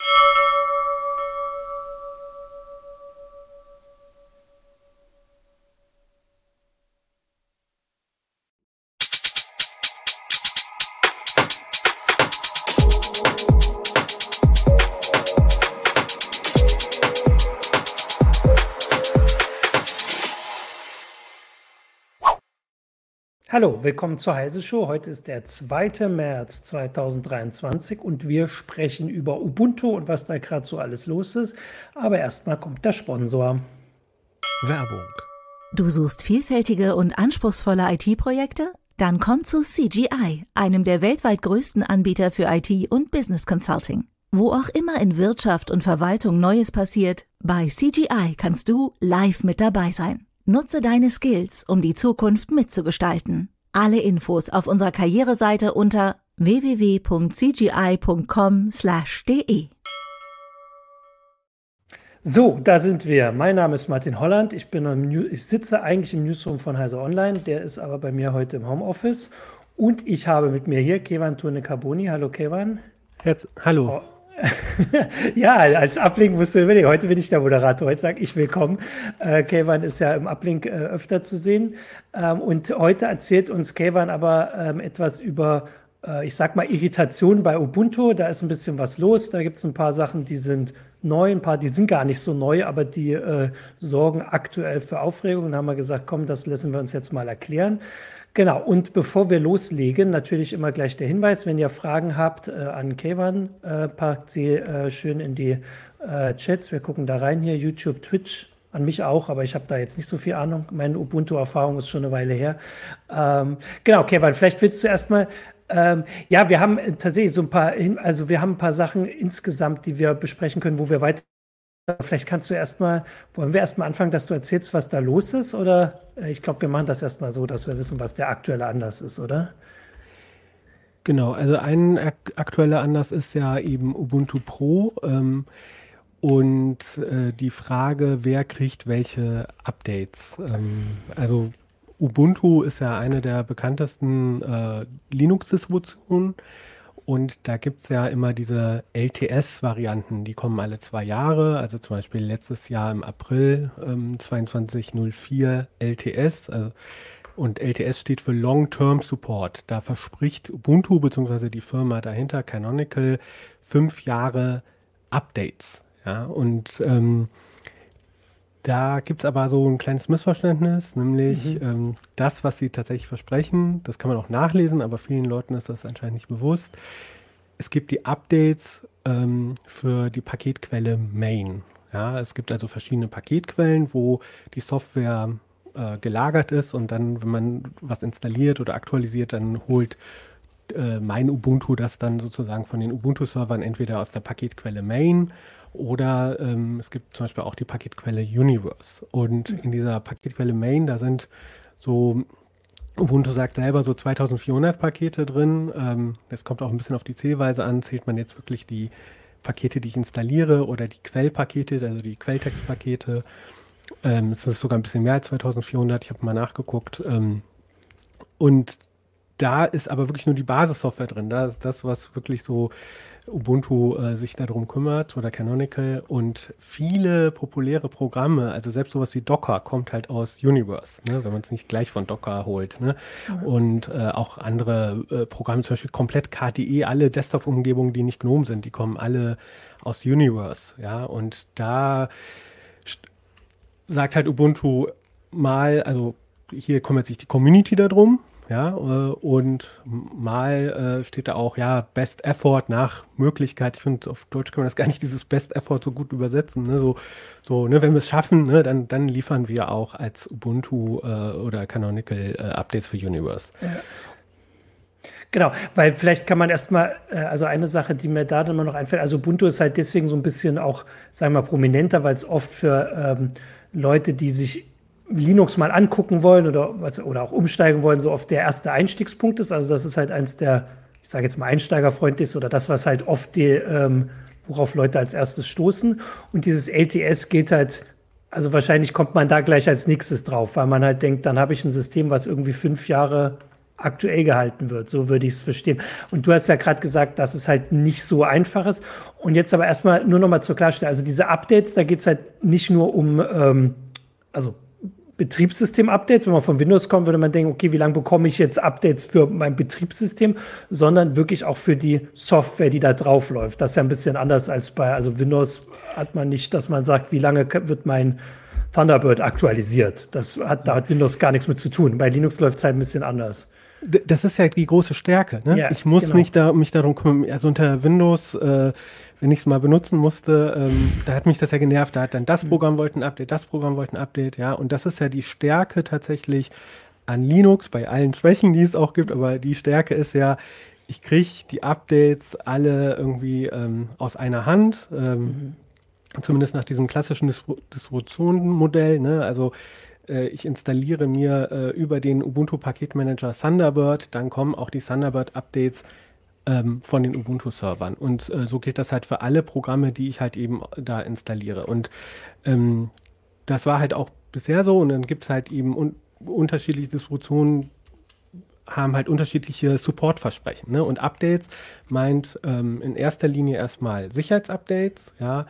you Hallo, willkommen zur Heise Show. Heute ist der 2. März 2023 und wir sprechen über Ubuntu und was da gerade so alles los ist. Aber erstmal kommt der Sponsor. Werbung. Du suchst vielfältige und anspruchsvolle IT-Projekte? Dann komm zu CGI, einem der weltweit größten Anbieter für IT und Business Consulting. Wo auch immer in Wirtschaft und Verwaltung Neues passiert, bei CGI kannst du live mit dabei sein. Nutze deine Skills, um die Zukunft mitzugestalten. Alle Infos auf unserer Karriereseite unter www.cgi.com/de. So, da sind wir. Mein Name ist Martin Holland. Ich, bin im New ich sitze eigentlich im Newsroom von Heise Online. Der ist aber bei mir heute im Homeoffice. Und ich habe mit mir hier Kevan Turne Carboni. Hallo Kevan. Herz Hallo. Oh. ja, als Ablink musst du überlegen. Heute bin ich der Moderator. Heute sage ich willkommen. Äh, Kevan ist ja im Ablink äh, öfter zu sehen. Ähm, und heute erzählt uns Kevan aber ähm, etwas über, äh, ich sag mal, Irritation bei Ubuntu. Da ist ein bisschen was los. Da gibt es ein paar Sachen, die sind neu, ein paar, die sind gar nicht so neu, aber die äh, sorgen aktuell für Aufregung. Und haben wir gesagt, komm, das lassen wir uns jetzt mal erklären. Genau, und bevor wir loslegen, natürlich immer gleich der Hinweis, wenn ihr Fragen habt äh, an Kevan, äh, packt sie äh, schön in die äh, Chats. Wir gucken da rein hier, YouTube, Twitch, an mich auch, aber ich habe da jetzt nicht so viel Ahnung. Meine Ubuntu-Erfahrung ist schon eine Weile her. Ähm, genau, Kevan, vielleicht willst du erstmal ähm, ja, wir haben tatsächlich so ein paar, also wir haben ein paar Sachen insgesamt, die wir besprechen können, wo wir weiter Vielleicht kannst du erstmal, wollen wir erstmal anfangen, dass du erzählst, was da los ist? Oder äh, ich glaube, wir machen das erstmal so, dass wir wissen, was der aktuelle Anlass ist, oder? Genau, also ein aktueller Anlass ist ja eben Ubuntu Pro ähm, und äh, die Frage, wer kriegt welche Updates. Ähm, also Ubuntu ist ja eine der bekanntesten äh, Linux-Distributionen und da gibt es ja immer diese LTS-Varianten, die kommen alle zwei Jahre. Also zum Beispiel letztes Jahr im April ähm, 2204 LTS. Also, und LTS steht für Long-Term Support. Da verspricht Ubuntu bzw. die Firma dahinter, Canonical, fünf Jahre Updates. Ja, und ähm, da gibt es aber so ein kleines Missverständnis, nämlich mhm. ähm, das, was sie tatsächlich versprechen, das kann man auch nachlesen, aber vielen Leuten ist das anscheinend nicht bewusst. Es gibt die Updates ähm, für die Paketquelle Main. Ja, es gibt also verschiedene Paketquellen, wo die Software äh, gelagert ist und dann, wenn man was installiert oder aktualisiert, dann holt äh, mein Ubuntu das dann sozusagen von den Ubuntu-Servern entweder aus der Paketquelle Main oder ähm, es gibt zum Beispiel auch die Paketquelle Universe. Und in dieser Paketquelle Main, da sind so, Ubuntu sagt selber so 2400 Pakete drin. Ähm, das kommt auch ein bisschen auf die Zählweise an. Zählt man jetzt wirklich die Pakete, die ich installiere oder die Quellpakete, also die Quelltextpakete. Ähm, es ist sogar ein bisschen mehr als 2400. Ich habe mal nachgeguckt. Ähm, und da ist aber wirklich nur die Basissoftware drin. Da ist das, was wirklich so Ubuntu äh, sich darum kümmert oder Canonical und viele populäre Programme, also selbst sowas wie Docker kommt halt aus Universe, ne, wenn man es nicht gleich von Docker holt. Ne? Mhm. Und äh, auch andere äh, Programme, zum Beispiel komplett KDE, alle Desktop-Umgebungen, die nicht GNOME sind, die kommen alle aus Universe. Ja, und da sagt halt Ubuntu mal, also hier kümmert sich die Community darum, ja, äh, und mal äh, steht da auch, ja, Best Effort nach Möglichkeit. Ich finde, auf Deutsch kann man das gar nicht, dieses Best Effort so gut übersetzen. Ne? So, so ne, wenn wir es schaffen, ne, dann, dann liefern wir auch als Ubuntu äh, oder Canonical äh, Updates für Universe. Ja. Genau, weil vielleicht kann man erstmal, äh, also eine Sache, die mir da dann immer noch einfällt, also Ubuntu ist halt deswegen so ein bisschen auch, sagen wir mal, prominenter, weil es oft für ähm, Leute, die sich Linux mal angucken wollen oder, oder auch umsteigen wollen, so oft der erste Einstiegspunkt ist. Also das ist halt eins der, ich sage jetzt mal, einsteigerfreundlich ist oder das, was halt oft die, ähm, worauf Leute als erstes stoßen. Und dieses LTS geht halt, also wahrscheinlich kommt man da gleich als nächstes drauf, weil man halt denkt, dann habe ich ein System, was irgendwie fünf Jahre aktuell gehalten wird. So würde ich es verstehen. Und du hast ja gerade gesagt, dass es halt nicht so einfach ist. Und jetzt aber erstmal nur noch mal zur Klarstellung. Also diese Updates, da geht es halt nicht nur um, ähm, also Betriebssystem-Updates. Wenn man von Windows kommt, würde man denken, okay, wie lange bekomme ich jetzt Updates für mein Betriebssystem, sondern wirklich auch für die Software, die da drauf läuft. Das ist ja ein bisschen anders als bei, also Windows hat man nicht, dass man sagt, wie lange wird mein Thunderbird aktualisiert. Das hat, da hat Windows gar nichts mit zu tun. Bei Linux läuft es halt ein bisschen anders. Das ist ja die große Stärke. Ne? Ja, ich muss genau. nicht da, mich darum kümmern. Also unter Windows, äh, wenn ich es mal benutzen musste, ähm, da hat mich das ja genervt. Da hat dann das mhm. Programm wollte ein Update, das Programm wollte ein Update. Ja, und das ist ja die Stärke tatsächlich an Linux bei allen Schwächen, die es auch gibt. Aber die Stärke ist ja, ich kriege die Updates alle irgendwie ähm, aus einer Hand. Ähm, mhm. Zumindest nach diesem klassischen Distributionenmodell. Ne? Also äh, ich installiere mir äh, über den Ubuntu-Paketmanager Thunderbird, dann kommen auch die Thunderbird-Updates ähm, von den Ubuntu-Servern. Und äh, so gilt das halt für alle Programme, die ich halt eben da installiere. Und ähm, das war halt auch bisher so. Und dann gibt es halt eben un unterschiedliche Distributionen, haben halt unterschiedliche Supportversprechen. Ne? Und Updates meint ähm, in erster Linie erstmal Sicherheitsupdates, ja,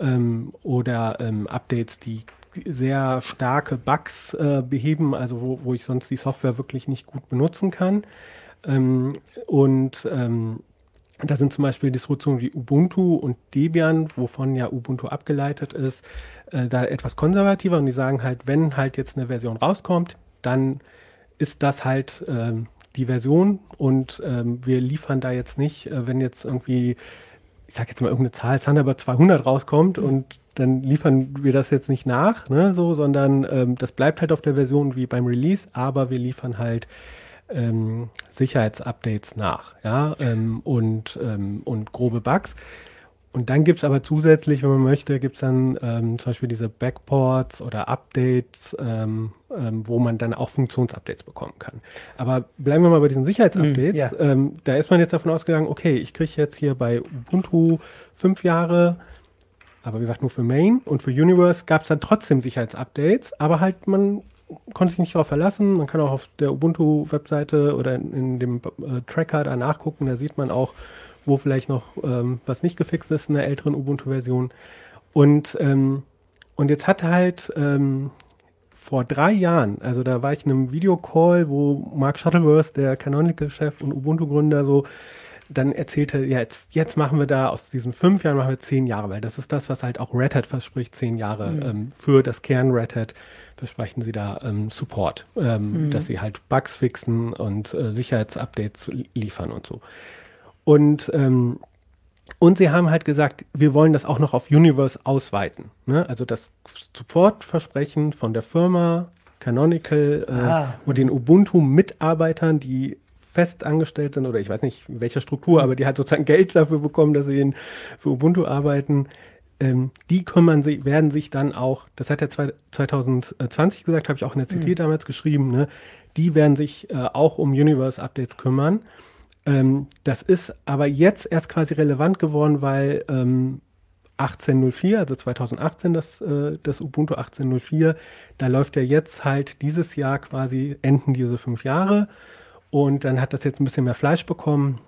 ähm, oder ähm, Updates, die sehr starke Bugs äh, beheben, also wo, wo ich sonst die Software wirklich nicht gut benutzen kann. Ähm, und ähm, da sind zum Beispiel Distributionen wie Ubuntu und Debian, wovon ja Ubuntu abgeleitet ist, äh, da etwas konservativer und die sagen halt, wenn halt jetzt eine Version rauskommt, dann ist das halt äh, die Version und ähm, wir liefern da jetzt nicht, äh, wenn jetzt irgendwie, ich sage jetzt mal irgendeine Zahl, Thunderbird 200 rauskommt mhm. und dann liefern wir das jetzt nicht nach, ne, so, sondern ähm, das bleibt halt auf der Version wie beim Release, aber wir liefern halt ähm, Sicherheitsupdates nach, ja, ähm, und, ähm, und grobe Bugs. Und dann gibt es aber zusätzlich, wenn man möchte, gibt es dann ähm, zum Beispiel diese Backports oder Updates, ähm, ähm, wo man dann auch Funktionsupdates bekommen kann. Aber bleiben wir mal bei diesen Sicherheitsupdates. Mm, ja. ähm, da ist man jetzt davon ausgegangen, okay, ich kriege jetzt hier bei Ubuntu fünf Jahre aber wie gesagt nur für Main und für Universe gab es dann trotzdem Sicherheitsupdates, aber halt man konnte sich nicht darauf verlassen. Man kann auch auf der Ubuntu-Webseite oder in, in dem äh, Tracker da nachgucken, da sieht man auch, wo vielleicht noch ähm, was nicht gefixt ist in der älteren Ubuntu-Version. Und, ähm, und jetzt hat halt ähm, vor drei Jahren, also da war ich in einem Videocall, wo Mark Shuttleworth, der Canonical-Chef und Ubuntu-Gründer, so dann erzählte, ja, jetzt, jetzt machen wir da aus diesen fünf Jahren machen wir zehn Jahre, weil das ist das, was halt auch Red Hat verspricht, zehn Jahre mhm. ähm, für das Kern Red Hat versprechen sie da ähm, Support, ähm, mhm. dass sie halt Bugs fixen und äh, Sicherheitsupdates liefern und so. Und, ähm, und sie haben halt gesagt, wir wollen das auch noch auf Universe ausweiten. Ne? Also das Supportversprechen von der Firma Canonical äh, ah. und den Ubuntu-Mitarbeitern, die fest angestellt sind oder ich weiß nicht, welcher Struktur, aber die halt sozusagen Geld dafür bekommen, dass sie in, für Ubuntu arbeiten, ähm, die kümmern sich, werden sich dann auch, das hat er 2020 gesagt, habe ich auch in der CT mhm. damals geschrieben, ne, die werden sich äh, auch um Universe-Updates kümmern. Ähm, das ist aber jetzt erst quasi relevant geworden, weil ähm, 1804, also 2018 das, äh, das Ubuntu 1804, da läuft ja jetzt halt dieses Jahr quasi, enden diese fünf Jahre. Und dann hat das jetzt ein bisschen mehr Fleisch bekommen.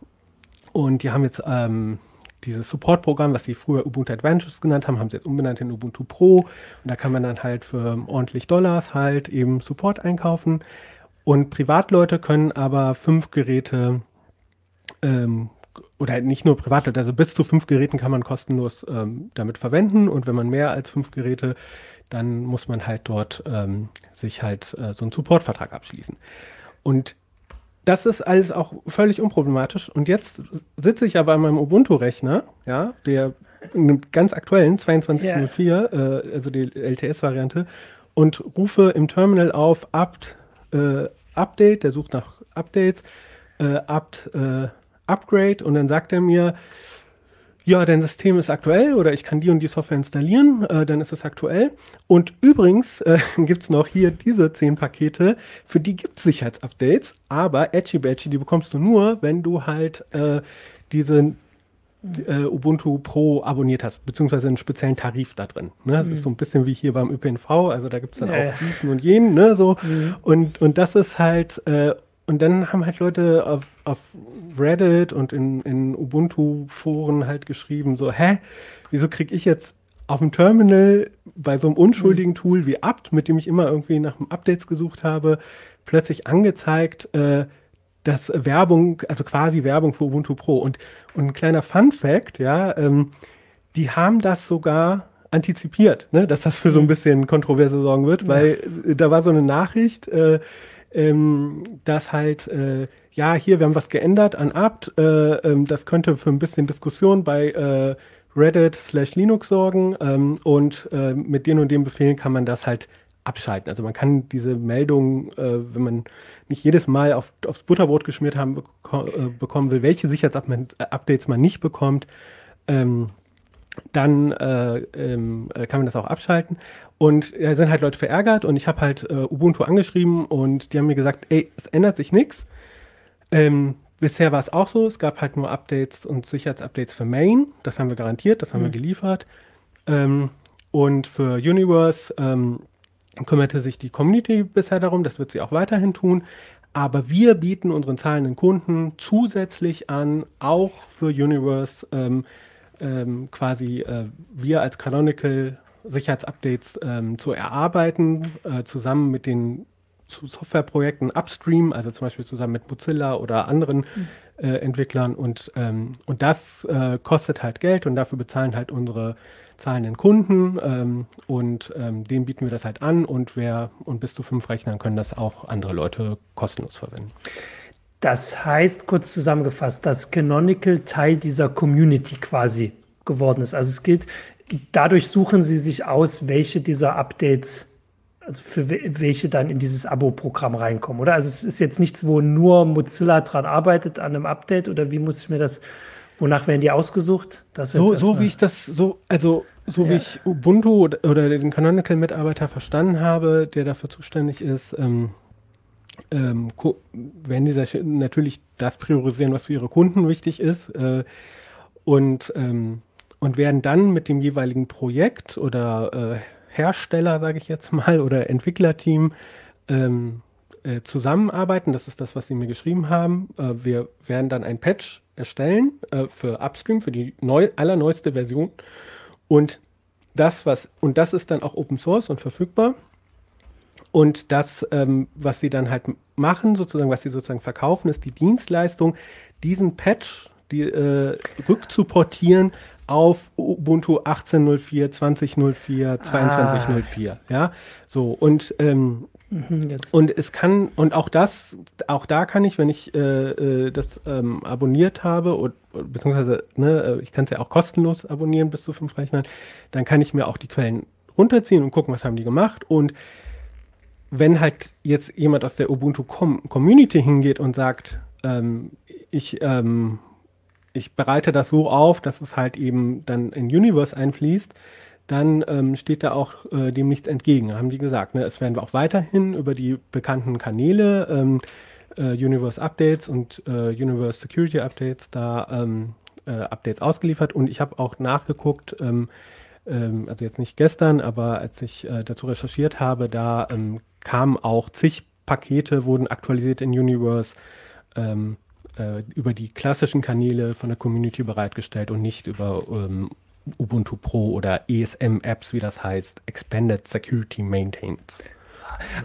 Und die haben jetzt ähm, dieses Support-Programm, was sie früher Ubuntu Adventures genannt haben, haben sie jetzt umbenannt in Ubuntu Pro. Und da kann man dann halt für ordentlich Dollars halt eben Support einkaufen. Und Privatleute können aber fünf Geräte ähm, oder nicht nur Privatleute, also bis zu fünf Geräten kann man kostenlos ähm, damit verwenden. Und wenn man mehr als fünf Geräte, dann muss man halt dort ähm, sich halt äh, so einen Supportvertrag abschließen. Und das ist alles auch völlig unproblematisch. Und jetzt sitze ich aber an meinem Ubuntu-Rechner, ja, der ganz aktuellen 2204, yeah. äh, also die LTS-Variante, und rufe im Terminal auf Apt, äh, Update, der sucht nach Updates, äh, apt äh, Upgrade und dann sagt er mir, ja, dein System ist aktuell oder ich kann die und die Software installieren, äh, dann ist es aktuell. Und übrigens äh, gibt es noch hier diese zehn Pakete, für die gibt es Sicherheitsupdates, aber Edgy Badgy, die bekommst du nur, wenn du halt äh, diese äh, Ubuntu Pro abonniert hast, beziehungsweise einen speziellen Tarif da drin. Ne? Das mhm. ist so ein bisschen wie hier beim ÖPNV, also da gibt es dann ja. auch diesen und jenen, ne? So. Mhm. Und, und das ist halt, äh, und dann haben halt Leute auf, auf Reddit und in, in Ubuntu-Foren halt geschrieben, so, hä, wieso kriege ich jetzt auf dem Terminal bei so einem unschuldigen mhm. Tool wie apt, mit dem ich immer irgendwie nach Updates gesucht habe, plötzlich angezeigt, äh, dass Werbung, also quasi Werbung für Ubuntu Pro. Und, und ein kleiner Fun Fact, ja, ähm, die haben das sogar antizipiert, ne, dass das für so ein mhm. bisschen Kontroverse sorgen wird, weil ja. da war so eine Nachricht, äh, ähm, dass halt, äh, ja, hier, wir haben was geändert an apt, äh, ähm, das könnte für ein bisschen Diskussion bei äh, Reddit slash Linux sorgen ähm, und äh, mit den und den Befehlen kann man das halt abschalten. Also man kann diese Meldung, äh, wenn man nicht jedes Mal auf, aufs Butterbrot geschmiert haben beko äh, bekommen will, welche Sicherheitsupdates man nicht bekommt, ähm, dann äh, ähm, kann man das auch abschalten. Und da ja, sind halt Leute verärgert und ich habe halt äh, Ubuntu angeschrieben und die haben mir gesagt, ey, es ändert sich nichts. Ähm, bisher war es auch so, es gab halt nur Updates und Sicherheitsupdates für Main, das haben wir garantiert, das haben mhm. wir geliefert. Ähm, und für Universe ähm, kümmerte sich die Community bisher darum, das wird sie auch weiterhin tun. Aber wir bieten unseren zahlenden Kunden zusätzlich an, auch für Universe ähm, ähm, quasi äh, wir als Canonical Sicherheitsupdates ähm, zu erarbeiten, äh, zusammen mit den Softwareprojekten upstream, also zum Beispiel zusammen mit Mozilla oder anderen mhm. äh, Entwicklern. Und, ähm, und das äh, kostet halt Geld und dafür bezahlen halt unsere zahlenden Kunden ähm, und ähm, denen bieten wir das halt an und wer und bis zu fünf Rechnern können das auch andere Leute kostenlos verwenden. Das heißt, kurz zusammengefasst, dass Canonical Teil dieser Community quasi geworden ist. Also es gilt, dadurch suchen sie sich aus, welche dieser Updates, also für welche dann in dieses Abo-Programm reinkommen, oder? Also es ist jetzt nichts, wo nur Mozilla dran arbeitet an einem Update, oder wie muss ich mir das, wonach werden die ausgesucht? so, so wie ich das, so, also so ja. wie ich Ubuntu oder, den Canonical-Mitarbeiter verstanden habe, der dafür zuständig ist, ähm, ähm, werden die natürlich das priorisieren, was für ihre Kunden wichtig ist. Äh, und ähm, und werden dann mit dem jeweiligen Projekt oder äh, Hersteller, sage ich jetzt mal, oder Entwicklerteam ähm, äh, zusammenarbeiten. Das ist das, was Sie mir geschrieben haben. Äh, wir werden dann ein Patch erstellen äh, für Upstream, für die neu, allerneueste Version. Und das, was, und das ist dann auch Open Source und verfügbar. Und das, ähm, was sie dann halt machen, sozusagen, was sie sozusagen verkaufen, ist die Dienstleistung, diesen Patch die, äh, rückzuportieren auf Ubuntu 18.04, 20.04, 22.04. Ah. Ja, so und ähm, mhm, und es kann und auch das, auch da kann ich, wenn ich äh, äh das ähm, abonniert habe und beziehungsweise ne, äh, ich kann es ja auch kostenlos abonnieren bis zu fünf Rechnern, dann kann ich mir auch die Quellen runterziehen und gucken, was haben die gemacht und wenn halt jetzt jemand aus der Ubuntu Com Community hingeht und sagt, ähm, ich ähm, ich bereite das so auf, dass es halt eben dann in Universe einfließt, dann ähm, steht da auch äh, dem nichts entgegen, haben die gesagt. Ne? Es werden auch weiterhin über die bekannten Kanäle ähm, äh, Universe Updates und äh, Universe Security Updates da ähm, äh, Updates ausgeliefert und ich habe auch nachgeguckt, ähm, ähm, also jetzt nicht gestern, aber als ich äh, dazu recherchiert habe, da ähm, kamen auch zig Pakete, wurden aktualisiert in Universe. Äh, über die klassischen Kanäle von der Community bereitgestellt und nicht über ähm, Ubuntu Pro oder ESM-Apps, wie das heißt, Expanded Security Maintained.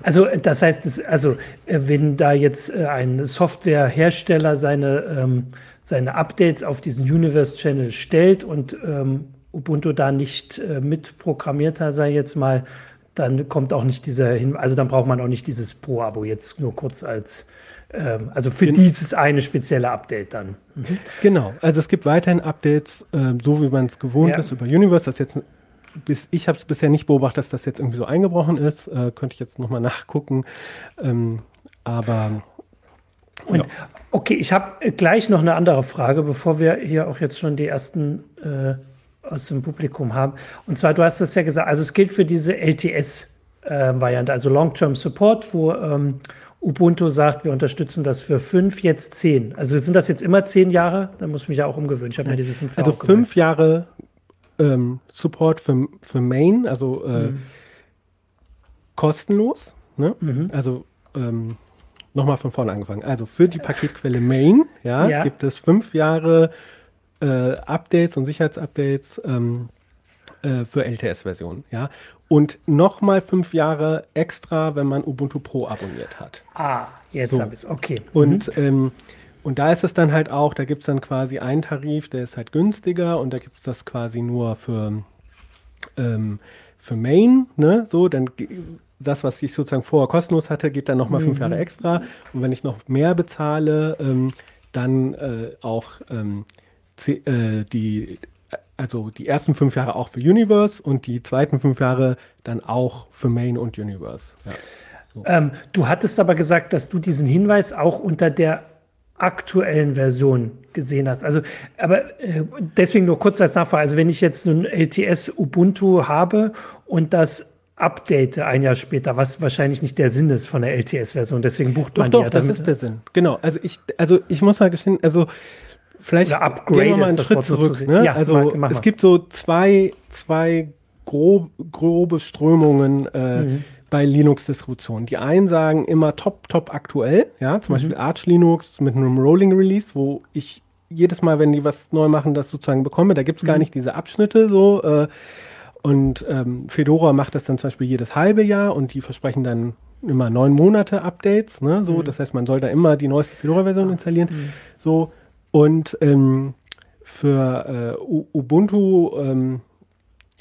Also das heißt, das, also äh, wenn da jetzt äh, ein Softwarehersteller seine, ähm, seine Updates auf diesen Universe-Channel stellt und ähm, Ubuntu da nicht äh, mitprogrammiert hat, sei jetzt mal, dann kommt auch nicht dieser hin, also dann braucht man auch nicht dieses Pro-Abo jetzt nur kurz als also für dieses eine spezielle Update dann. Mhm. Genau, also es gibt weiterhin Updates, äh, so wie man es gewohnt ja. ist über Universe. Das jetzt bis, ich habe es bisher nicht beobachtet, dass das jetzt irgendwie so eingebrochen ist. Äh, könnte ich jetzt nochmal nachgucken. Ähm, aber Und ja. okay, ich habe gleich noch eine andere Frage, bevor wir hier auch jetzt schon die ersten äh, aus dem Publikum haben. Und zwar, du hast das ja gesagt, also es gilt für diese LTS-Variante, äh, also Long-Term Support, wo ähm, Ubuntu sagt, wir unterstützen das für fünf, jetzt zehn. Also sind das jetzt immer zehn Jahre? Da muss ich mich ja auch umgewöhnen. Ich habe mir diese fünf Jahre. Also fünf Jahre ähm, Support für, für Main, also äh, mhm. kostenlos. Ne? Mhm. Also ähm, nochmal von vorne angefangen. Also für die Paketquelle Main ja, ja. gibt es fünf Jahre äh, Updates und Sicherheitsupdates ähm, äh, für LTS-Versionen. Ja? Und nochmal fünf Jahre extra, wenn man Ubuntu Pro abonniert hat. Ah, jetzt so. habe ich es. Okay. Und, mhm. ähm, und da ist es dann halt auch, da gibt es dann quasi einen Tarif, der ist halt günstiger und da gibt es das quasi nur für, ähm, für Main. Ne? So, dann das, was ich sozusagen vorher kostenlos hatte, geht dann nochmal mhm. fünf Jahre extra. Und wenn ich noch mehr bezahle, ähm, dann äh, auch ähm, äh, die, also die ersten fünf Jahre auch für Universe und die zweiten fünf Jahre dann auch für Main und Universe. Ja. So. Ähm, du hattest aber gesagt, dass du diesen Hinweis auch unter der aktuellen Version gesehen hast. Also, aber äh, deswegen nur kurz als Nachfrage. Also, wenn ich jetzt ein LTS Ubuntu habe und das update ein Jahr später, was wahrscheinlich nicht der Sinn ist von der LTS-Version, deswegen bucht man doch, die doch, ja das ist der Sinn. Genau. Also ich, also ich muss mal gestehen, also vielleicht Oder Upgrade gehen wir mal einen Schritt zurück. Ne? Ja, also mach, mach es gibt so zwei, zwei grob, grobe Strömungen äh, mhm. bei Linux-Distributionen. Die einen sagen immer top, top aktuell, ja, zum mhm. Beispiel Arch Linux mit einem Rolling Release, wo ich jedes Mal, wenn die was neu machen, das sozusagen bekomme. Da gibt es mhm. gar nicht diese Abschnitte so. Äh, und ähm, Fedora macht das dann zum Beispiel jedes halbe Jahr und die versprechen dann immer neun Monate Updates. Ne? So, mhm. Das heißt, man soll da immer die neueste Fedora-Version installieren. Mhm. So, und ähm, für äh, Ubuntu ähm,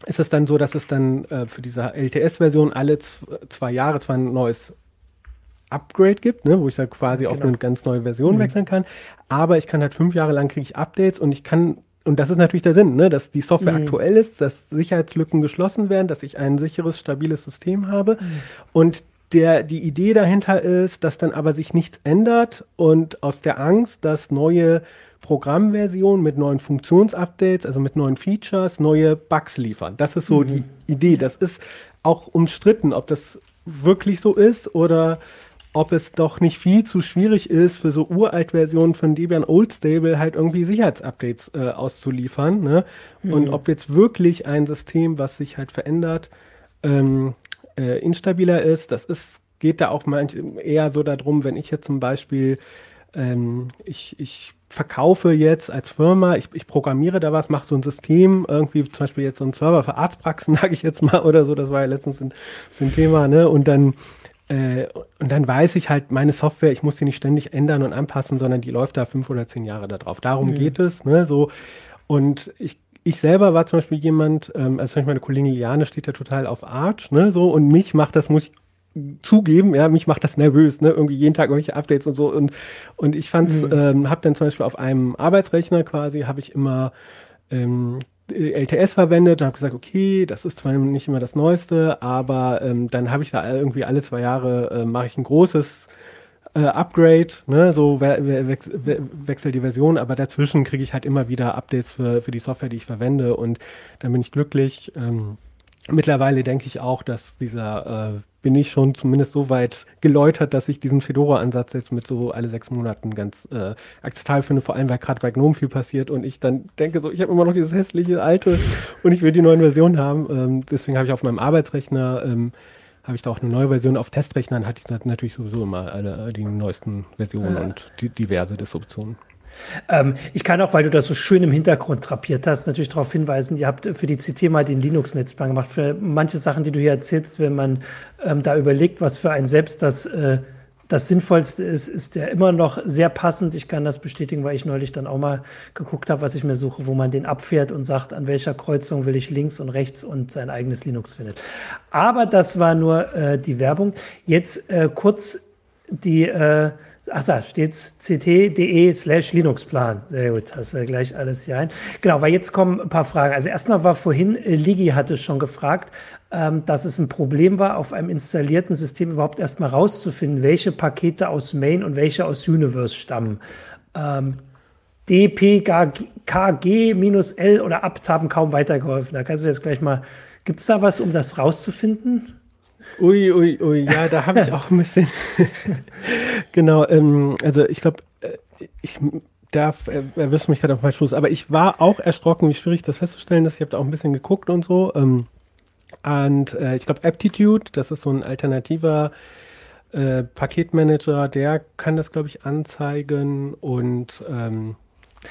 ist es dann so, dass es dann äh, für diese LTS-Version alle zwei Jahre zwar ein neues Upgrade gibt, ne, wo ich dann quasi genau. auf eine ganz neue Version mhm. wechseln kann. Aber ich kann halt fünf Jahre lang kriege ich Updates und ich kann, und das ist natürlich der Sinn, ne, dass die Software mhm. aktuell ist, dass Sicherheitslücken geschlossen werden, dass ich ein sicheres, stabiles System habe. Mhm. Und der, die Idee dahinter ist, dass dann aber sich nichts ändert und aus der Angst, dass neue Programmversionen mit neuen Funktionsupdates, also mit neuen Features, neue Bugs liefern. Das ist so mhm. die Idee. Das ist auch umstritten, ob das wirklich so ist oder ob es doch nicht viel zu schwierig ist, für so Uralt-Versionen von Debian Old Stable halt irgendwie Sicherheitsupdates äh, auszuliefern. Ne? Mhm. Und ob jetzt wirklich ein System, was sich halt verändert, ähm, äh, instabiler ist. Das ist, geht da auch manch, eher so darum, wenn ich jetzt zum Beispiel, ähm, ich, ich verkaufe jetzt als Firma, ich, ich programmiere da was, mache so ein System, irgendwie zum Beispiel jetzt so ein Server für Arztpraxen, sage ich jetzt mal, oder so, das war ja letztens ein, ein Thema, ne? Und dann äh, und dann weiß ich halt, meine Software, ich muss die nicht ständig ändern und anpassen, sondern die läuft da fünf oder zehn Jahre da drauf. Darum mhm. geht es, ne? So. Und ich ich selber war zum Beispiel jemand, ähm, also meine Kollegin Liane steht ja total auf Arch, ne, so, und mich macht das, muss ich zugeben, ja, mich macht das nervös, ne, irgendwie jeden Tag irgendwelche Updates und so, und, und ich fand's, mhm. ähm, hab dann zum Beispiel auf einem Arbeitsrechner quasi, habe ich immer, ähm, LTS verwendet und habe gesagt, okay, das ist zwar nicht immer das Neueste, aber ähm, dann habe ich da irgendwie alle zwei Jahre äh, mache ich ein großes äh, Upgrade, ne, so we we we wechsel die Version, aber dazwischen kriege ich halt immer wieder Updates für, für die Software, die ich verwende und dann bin ich glücklich. Ähm, mittlerweile denke ich auch, dass dieser, äh, bin ich schon zumindest so weit geläutert, dass ich diesen Fedora-Ansatz jetzt mit so alle sechs Monaten ganz äh, akzeptabel finde, vor allem weil gerade bei GNOME viel passiert und ich dann denke so, ich habe immer noch dieses hässliche alte und ich will die neuen Versionen haben. Ähm, deswegen habe ich auf meinem Arbeitsrechner ähm, habe ich da auch eine neue Version auf Testrechnern, hatte ich natürlich sowieso immer alle die neuesten Versionen ja. und die, diverse Distributionen. Ähm, ich kann auch, weil du das so schön im Hintergrund trapiert hast, natürlich darauf hinweisen, ihr habt für die CT mal den Linux-Netzplan gemacht. Für manche Sachen, die du hier erzählst, wenn man ähm, da überlegt, was für einen selbst das äh, das Sinnvollste ist, ist der immer noch sehr passend. Ich kann das bestätigen, weil ich neulich dann auch mal geguckt habe, was ich mir suche, wo man den abfährt und sagt, an welcher Kreuzung will ich links und rechts und sein eigenes Linux findet. Aber das war nur äh, die Werbung. Jetzt äh, kurz die, äh, Ach da steht's ct.de slash Linuxplan. Sehr gut, hast du gleich alles hier ein. Genau, weil jetzt kommen ein paar Fragen. Also erstmal war vorhin, äh, Ligi hatte schon gefragt, ähm, dass es ein Problem war, auf einem installierten System überhaupt erstmal rauszufinden, welche Pakete aus Main und welche aus Universe stammen. Ähm, DPKG-L oder apt haben kaum weitergeholfen. Da kannst du jetzt gleich mal, gibt es da was, um das rauszufinden? Ui, ui, ui, ja, da habe ich auch ein bisschen. genau, ähm, also ich glaube, äh, ich darf, äh, erwischt mich gerade auf meinen Schluss, aber ich war auch erschrocken, wie schwierig das festzustellen ist. Ich habe da auch ein bisschen geguckt und so. Ähm, und äh, ich glaube, Aptitude, das ist so ein alternativer äh, Paketmanager, der kann das, glaube ich, anzeigen und ähm,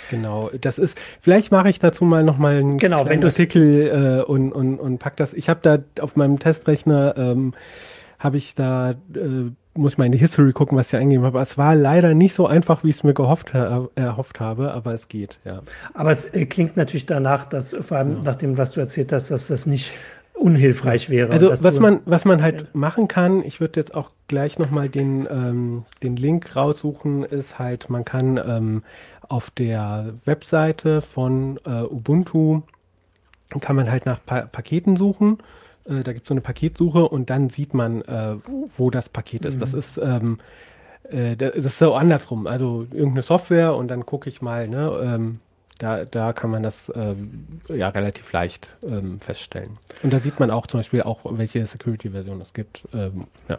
Genau, das ist, vielleicht mache ich dazu mal nochmal einen genau, wenn Artikel äh, und, und, und pack das. Ich habe da auf meinem Testrechner, ähm, habe ich da, äh, muss ich mal in die History gucken, was ich eingegeben habe. Es war leider nicht so einfach, wie ich es mir gehofft, äh, erhofft habe, aber es geht, ja. Aber es äh, klingt natürlich danach, dass vor allem ja. nach dem, was du erzählt hast, dass das nicht unhilfreich wäre. Also was man, was man halt machen kann, ich würde jetzt auch gleich nochmal den, ähm, den Link raussuchen, ist halt, man kann ähm, auf der Webseite von äh, Ubuntu kann man halt nach pa Paketen suchen. Äh, da gibt es so eine Paketsuche und dann sieht man, äh, wo das Paket ist. Mhm. Das ist ähm, äh, das ist so andersrum. Also irgendeine Software und dann gucke ich mal, ne, ähm, da, da kann man das ähm, ja relativ leicht ähm, feststellen. Und da sieht man auch zum Beispiel auch, welche Security-Version es gibt. Ähm, ja.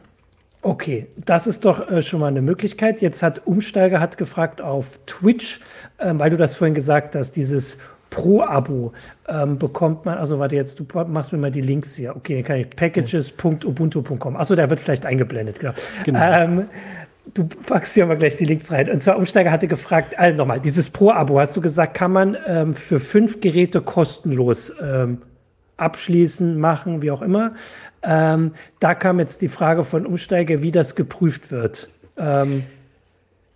Okay, das ist doch äh, schon mal eine Möglichkeit. Jetzt hat Umsteiger hat gefragt auf Twitch, äh, weil du das vorhin gesagt hast, dieses Pro-Abo ähm, bekommt man, also warte jetzt, du machst mir mal die Links hier. Okay, dann kann ich packages.ubuntu.com. Achso, der wird vielleicht eingeblendet, genau. genau. Ähm, du packst hier mal gleich die Links rein. Und zwar Umsteiger hatte gefragt, also nochmal, dieses Pro-Abo, hast du gesagt, kann man ähm, für fünf Geräte kostenlos ähm, abschließen, machen, wie auch immer. Ähm, da kam jetzt die Frage von Umsteiger, wie das geprüft wird. Ähm,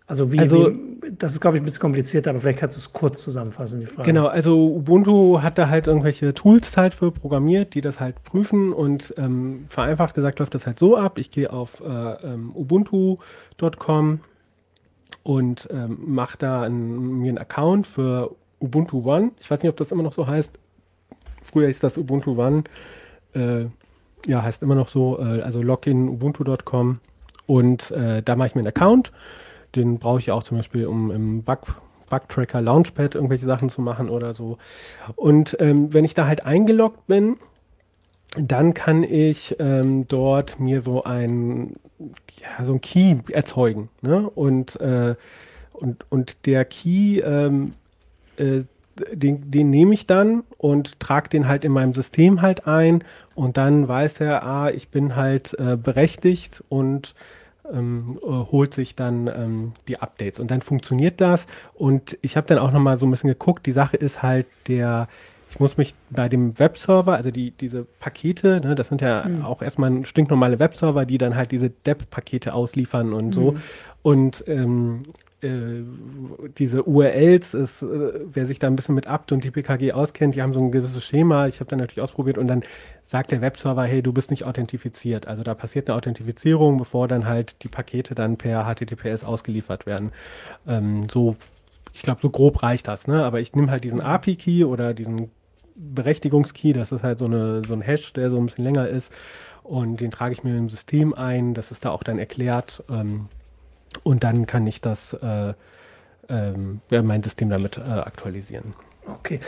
also wie, also, wie, das ist, glaube ich, ein bisschen kompliziert, aber vielleicht kannst du es kurz zusammenfassen, die Frage. Genau, also Ubuntu hat da halt irgendwelche Tools halt für programmiert, die das halt prüfen und ähm, vereinfacht gesagt läuft das halt so ab. Ich gehe auf äh, ähm, ubuntu.com und ähm, mache da ein, mir einen Account für Ubuntu One. Ich weiß nicht, ob das immer noch so heißt. Früher ist das Ubuntu One. Äh, ja, heißt immer noch so, äh, also login ubuntu.com und äh, da mache ich mir einen Account. Den brauche ich auch zum Beispiel, um im Bug, Bug-Tracker Launchpad irgendwelche Sachen zu machen oder so. Und ähm, wenn ich da halt eingeloggt bin, dann kann ich ähm, dort mir so ein, ja, so ein Key erzeugen. Ne? Und, äh, und, und der Key ähm, äh, den, den nehme ich dann und trage den halt in meinem System halt ein und dann weiß er, ah, ich bin halt äh, berechtigt und ähm, äh, holt sich dann ähm, die Updates und dann funktioniert das und ich habe dann auch nochmal so ein bisschen geguckt, die Sache ist halt der, ich muss mich bei dem Webserver, also die, diese Pakete, ne, das sind ja mhm. auch erstmal stinknormale Webserver, die dann halt diese DEP-Pakete ausliefern und so. Mhm. Und ähm, äh, diese URLs, ist, äh, wer sich da ein bisschen mit apt und die auskennt, die haben so ein gewisses Schema. Ich habe dann natürlich ausprobiert und dann sagt der Webserver, hey, du bist nicht authentifiziert. Also da passiert eine Authentifizierung, bevor dann halt die Pakete dann per HTTPS ausgeliefert werden. Ähm, so, ich glaube, so grob reicht das. Ne? Aber ich nehme halt diesen API-Key oder diesen Berechtigungskey, das ist halt so, eine, so ein Hash, der so ein bisschen länger ist. Und den trage ich mir im System ein. Das ist da auch dann erklärt. Ähm, und dann kann ich das, äh, ähm, mein System damit äh, aktualisieren. Okay.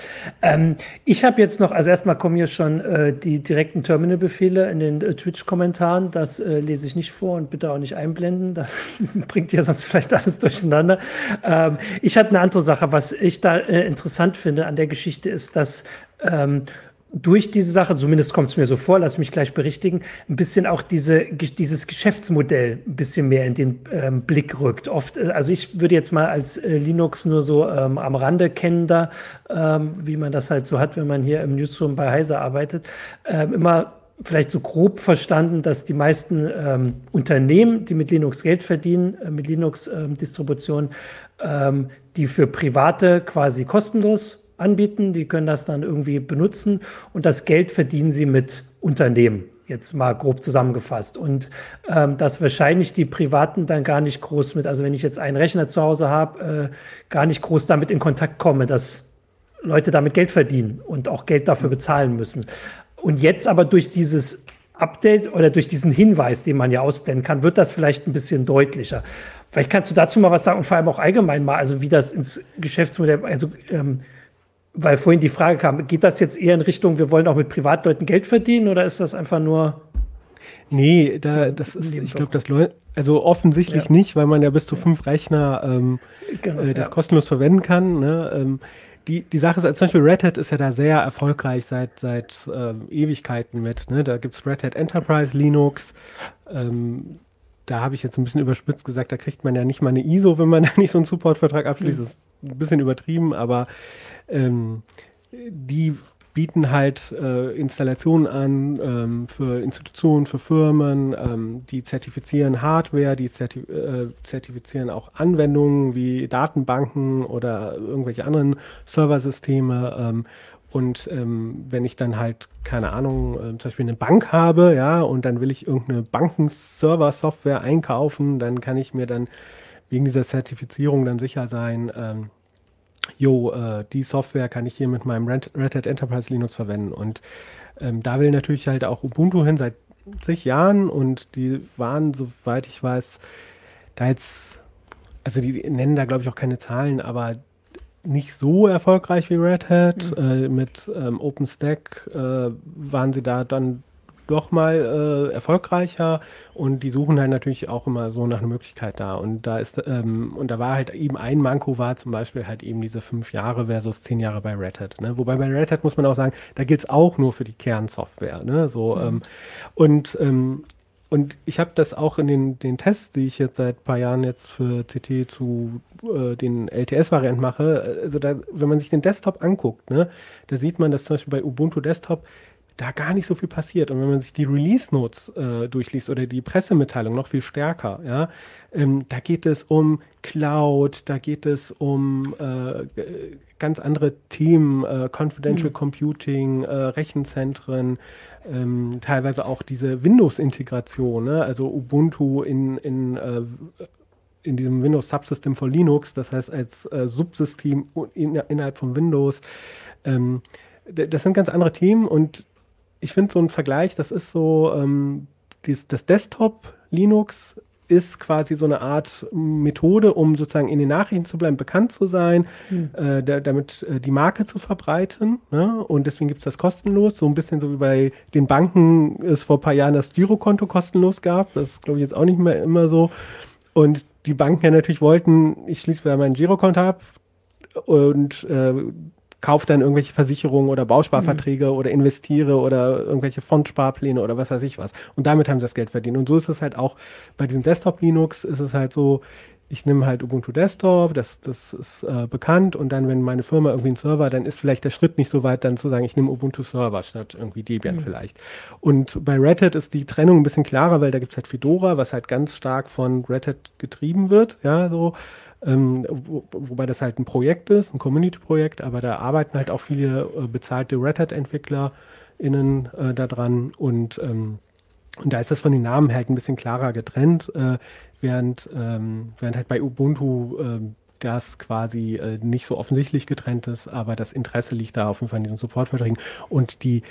Ähm, ich habe jetzt noch, also erstmal kommen hier schon äh, die direkten Terminal-Befehle in den äh, Twitch-Kommentaren. Das äh, lese ich nicht vor und bitte auch nicht einblenden. Das bringt ja sonst vielleicht alles durcheinander. Ähm, ich hatte eine andere Sache, was ich da äh, interessant finde an der Geschichte ist, dass ähm, durch diese Sache, zumindest kommt es mir so vor, lass mich gleich berichtigen, ein bisschen auch diese, dieses Geschäftsmodell ein bisschen mehr in den ähm, Blick rückt. Oft, äh, also ich würde jetzt mal als äh, Linux nur so ähm, am Rande kennen da, ähm, wie man das halt so hat, wenn man hier im Newsroom bei Heise arbeitet, ähm, immer vielleicht so grob verstanden, dass die meisten ähm, Unternehmen, die mit Linux Geld verdienen, äh, mit Linux-Distributionen, ähm, die für Private quasi kostenlos anbieten. Die können das dann irgendwie benutzen und das Geld verdienen sie mit Unternehmen. Jetzt mal grob zusammengefasst. Und ähm, dass wahrscheinlich die Privaten dann gar nicht groß mit, also wenn ich jetzt einen Rechner zu Hause habe, äh, gar nicht groß damit in Kontakt komme, dass Leute damit Geld verdienen und auch Geld dafür bezahlen müssen. Und jetzt aber durch dieses Update oder durch diesen Hinweis, den man ja ausblenden kann, wird das vielleicht ein bisschen deutlicher. Vielleicht kannst du dazu mal was sagen und vor allem auch allgemein mal, also wie das ins Geschäftsmodell, also ähm, weil vorhin die Frage kam, geht das jetzt eher in Richtung, wir wollen auch mit Privatleuten Geld verdienen oder ist das einfach nur. Nee, da, das ist, ich glaube, das Leute, also offensichtlich ja. nicht, weil man ja bis zu fünf Rechner ähm, genau, äh, das ja. kostenlos verwenden kann. Ne? Ähm, die, die Sache ist, zum Beispiel Red Hat ist ja da sehr erfolgreich seit, seit ähm, Ewigkeiten mit. Ne? Da gibt es Red Hat Enterprise Linux. Ähm, da habe ich jetzt ein bisschen überspitzt gesagt, da kriegt man ja nicht mal eine ISO, wenn man da nicht so einen Supportvertrag abschließt. Mhm. Das ist ein bisschen übertrieben, aber ähm, die bieten halt äh, Installationen an ähm, für Institutionen, für Firmen, ähm, die zertifizieren Hardware, die zertif äh, zertifizieren auch Anwendungen wie Datenbanken oder irgendwelche anderen Serversysteme. Ähm, und ähm, wenn ich dann halt, keine Ahnung, äh, zum Beispiel eine Bank habe, ja, und dann will ich irgendeine Bankenserver-Software einkaufen, dann kann ich mir dann wegen dieser Zertifizierung dann sicher sein, ähm, jo, äh, die Software kann ich hier mit meinem Red, Hat Enterprise Linux verwenden. Und ähm, da will natürlich halt auch Ubuntu hin seit zig Jahren und die waren, soweit ich weiß, da jetzt, also die nennen da glaube ich auch keine Zahlen, aber nicht so erfolgreich wie Red Hat. Mhm. Äh, mit ähm, OpenStack äh, waren sie da dann doch mal äh, erfolgreicher und die suchen halt natürlich auch immer so nach einer Möglichkeit da. Und da ist, ähm, und da war halt eben ein Manko war zum Beispiel halt eben diese fünf Jahre versus zehn Jahre bei Red Hat. Ne? Wobei bei Red Hat muss man auch sagen, da gilt es auch nur für die Kernsoftware. Ne? So, mhm. ähm, und ähm, und ich habe das auch in den, den Tests, die ich jetzt seit ein paar Jahren jetzt für CT zu äh, den LTS-Varianten mache, also da, wenn man sich den Desktop anguckt, ne, da sieht man, dass zum Beispiel bei Ubuntu Desktop da gar nicht so viel passiert. Und wenn man sich die Release Notes äh, durchliest oder die Pressemitteilung noch viel stärker, ja, ähm, da geht es um Cloud, da geht es um äh, ganz andere Themen, äh, Confidential mhm. Computing, äh, Rechenzentren, ähm, teilweise auch diese Windows-Integration, ne? also Ubuntu in, in äh, in diesem Windows Subsystem for Linux, das heißt als äh, Subsystem in, innerhalb von Windows. Ähm, das sind ganz andere Themen und ich finde so ein Vergleich, das ist so, ähm, dies, das Desktop Linux ist quasi so eine Art Methode, um sozusagen in den Nachrichten zu bleiben, bekannt zu sein, mhm. äh, da, damit äh, die Marke zu verbreiten. Ne? Und deswegen gibt es das kostenlos. So ein bisschen so wie bei den Banken es vor ein paar Jahren das Girokonto kostenlos gab. Das ist, glaube ich, jetzt auch nicht mehr immer so. Und die Banken ja natürlich wollten, ich schließe bei meinem Girokonto ab und äh, kaufe dann irgendwelche Versicherungen oder Bausparverträge mhm. oder investiere oder irgendwelche Fondsparpläne oder was weiß ich was. Und damit haben sie das Geld verdient. Und so ist es halt auch bei diesem Desktop-Linux ist es halt so, ich nehme halt Ubuntu Desktop, das, das ist äh, bekannt und dann, wenn meine Firma irgendwie einen Server, dann ist vielleicht der Schritt nicht so weit, dann zu sagen, ich nehme Ubuntu Server statt irgendwie Debian mhm. vielleicht. Und bei Red Hat ist die Trennung ein bisschen klarer, weil da gibt es halt Fedora, was halt ganz stark von Red Hat getrieben wird, ja, so. Ähm, wo, wobei das halt ein Projekt ist, ein Community-Projekt, aber da arbeiten halt auch viele äh, bezahlte Red Hat-EntwicklerInnen äh, daran und, ähm, und da ist das von den Namen halt ein bisschen klarer getrennt, äh, während, ähm, während halt bei Ubuntu ähm, das quasi äh, nicht so offensichtlich getrennt ist, aber das Interesse liegt da auf jeden Fall in diesen Supportverträgen. Und die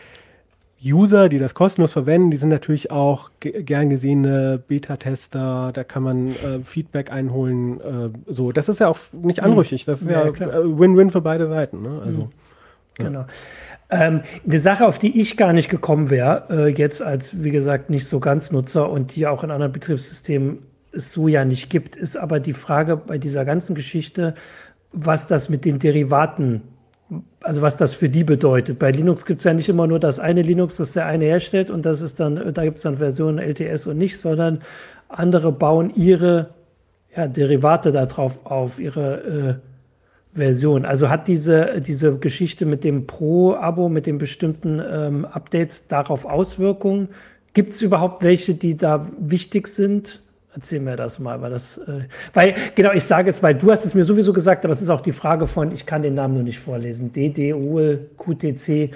User, die das kostenlos verwenden, die sind natürlich auch gern gesehene Beta-Tester, da kann man äh, Feedback einholen. Äh, so, das ist ja auch nicht mhm. anrüchig, das ist ja äh, Win-Win ja, für beide Seiten. Ne? Also, mhm. ja. Genau. Ähm, eine Sache, auf die ich gar nicht gekommen wäre, äh, jetzt als, wie gesagt, nicht so ganz Nutzer und die auch in anderen Betriebssystemen es so ja nicht gibt, ist aber die Frage bei dieser ganzen Geschichte, was das mit den Derivaten also was das für die bedeutet. Bei Linux gibt es ja nicht immer nur das eine Linux, das der eine herstellt und das ist dann, da gibt es dann Versionen LTS und nicht, sondern andere bauen ihre ja, Derivate darauf auf, ihre äh, Version. Also hat diese, diese Geschichte mit dem Pro-Abo, mit den bestimmten ähm, Updates darauf Auswirkungen? Gibt es überhaupt welche, die da wichtig sind? Erzähl mir das mal, weil das, äh, weil, genau, ich sage es, weil du hast es mir sowieso gesagt, aber es ist auch die Frage von, ich kann den Namen nur nicht vorlesen, DDOL QTC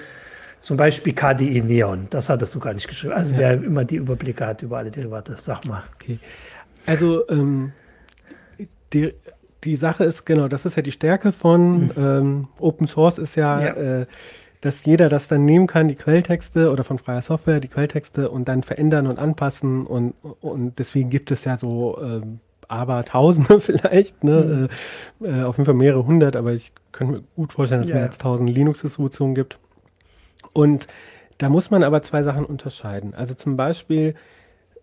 Zum Beispiel KDE Neon, das hattest du gar nicht geschrieben. Also ja. wer immer die Überblicke hat über alle Derivate, sag mal. Okay. Also ähm, die, die Sache ist, genau, das ist ja die Stärke von mhm. ähm, Open Source ist ja, ja. Äh, dass jeder das dann nehmen kann, die Quelltexte oder von freier Software, die Quelltexte und dann verändern und anpassen und, und deswegen gibt es ja so ähm, aber Tausende vielleicht, ne? Mhm. Äh, auf jeden Fall mehrere hundert, aber ich könnte mir gut vorstellen, dass es ja. mehr als tausend Linux-Distributionen gibt. Und da muss man aber zwei Sachen unterscheiden. Also zum Beispiel,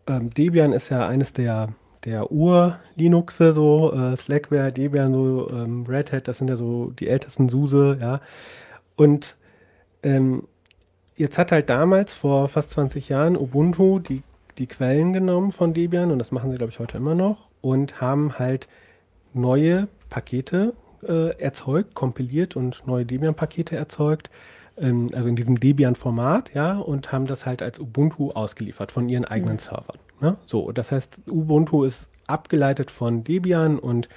ähm, Debian ist ja eines der, der Ur-Linuxe, so äh, Slackware, Debian, so ähm, Red Hat, das sind ja so die ältesten SUSE, ja. Und ähm, jetzt hat halt damals, vor fast 20 Jahren, Ubuntu die, die Quellen genommen von Debian und das machen sie, glaube ich, heute immer noch und haben halt neue Pakete äh, erzeugt, kompiliert und neue Debian-Pakete erzeugt, ähm, also in diesem Debian-Format, ja, und haben das halt als Ubuntu ausgeliefert von ihren eigenen mhm. Servern. Ne? So, das heißt, Ubuntu ist abgeleitet von Debian und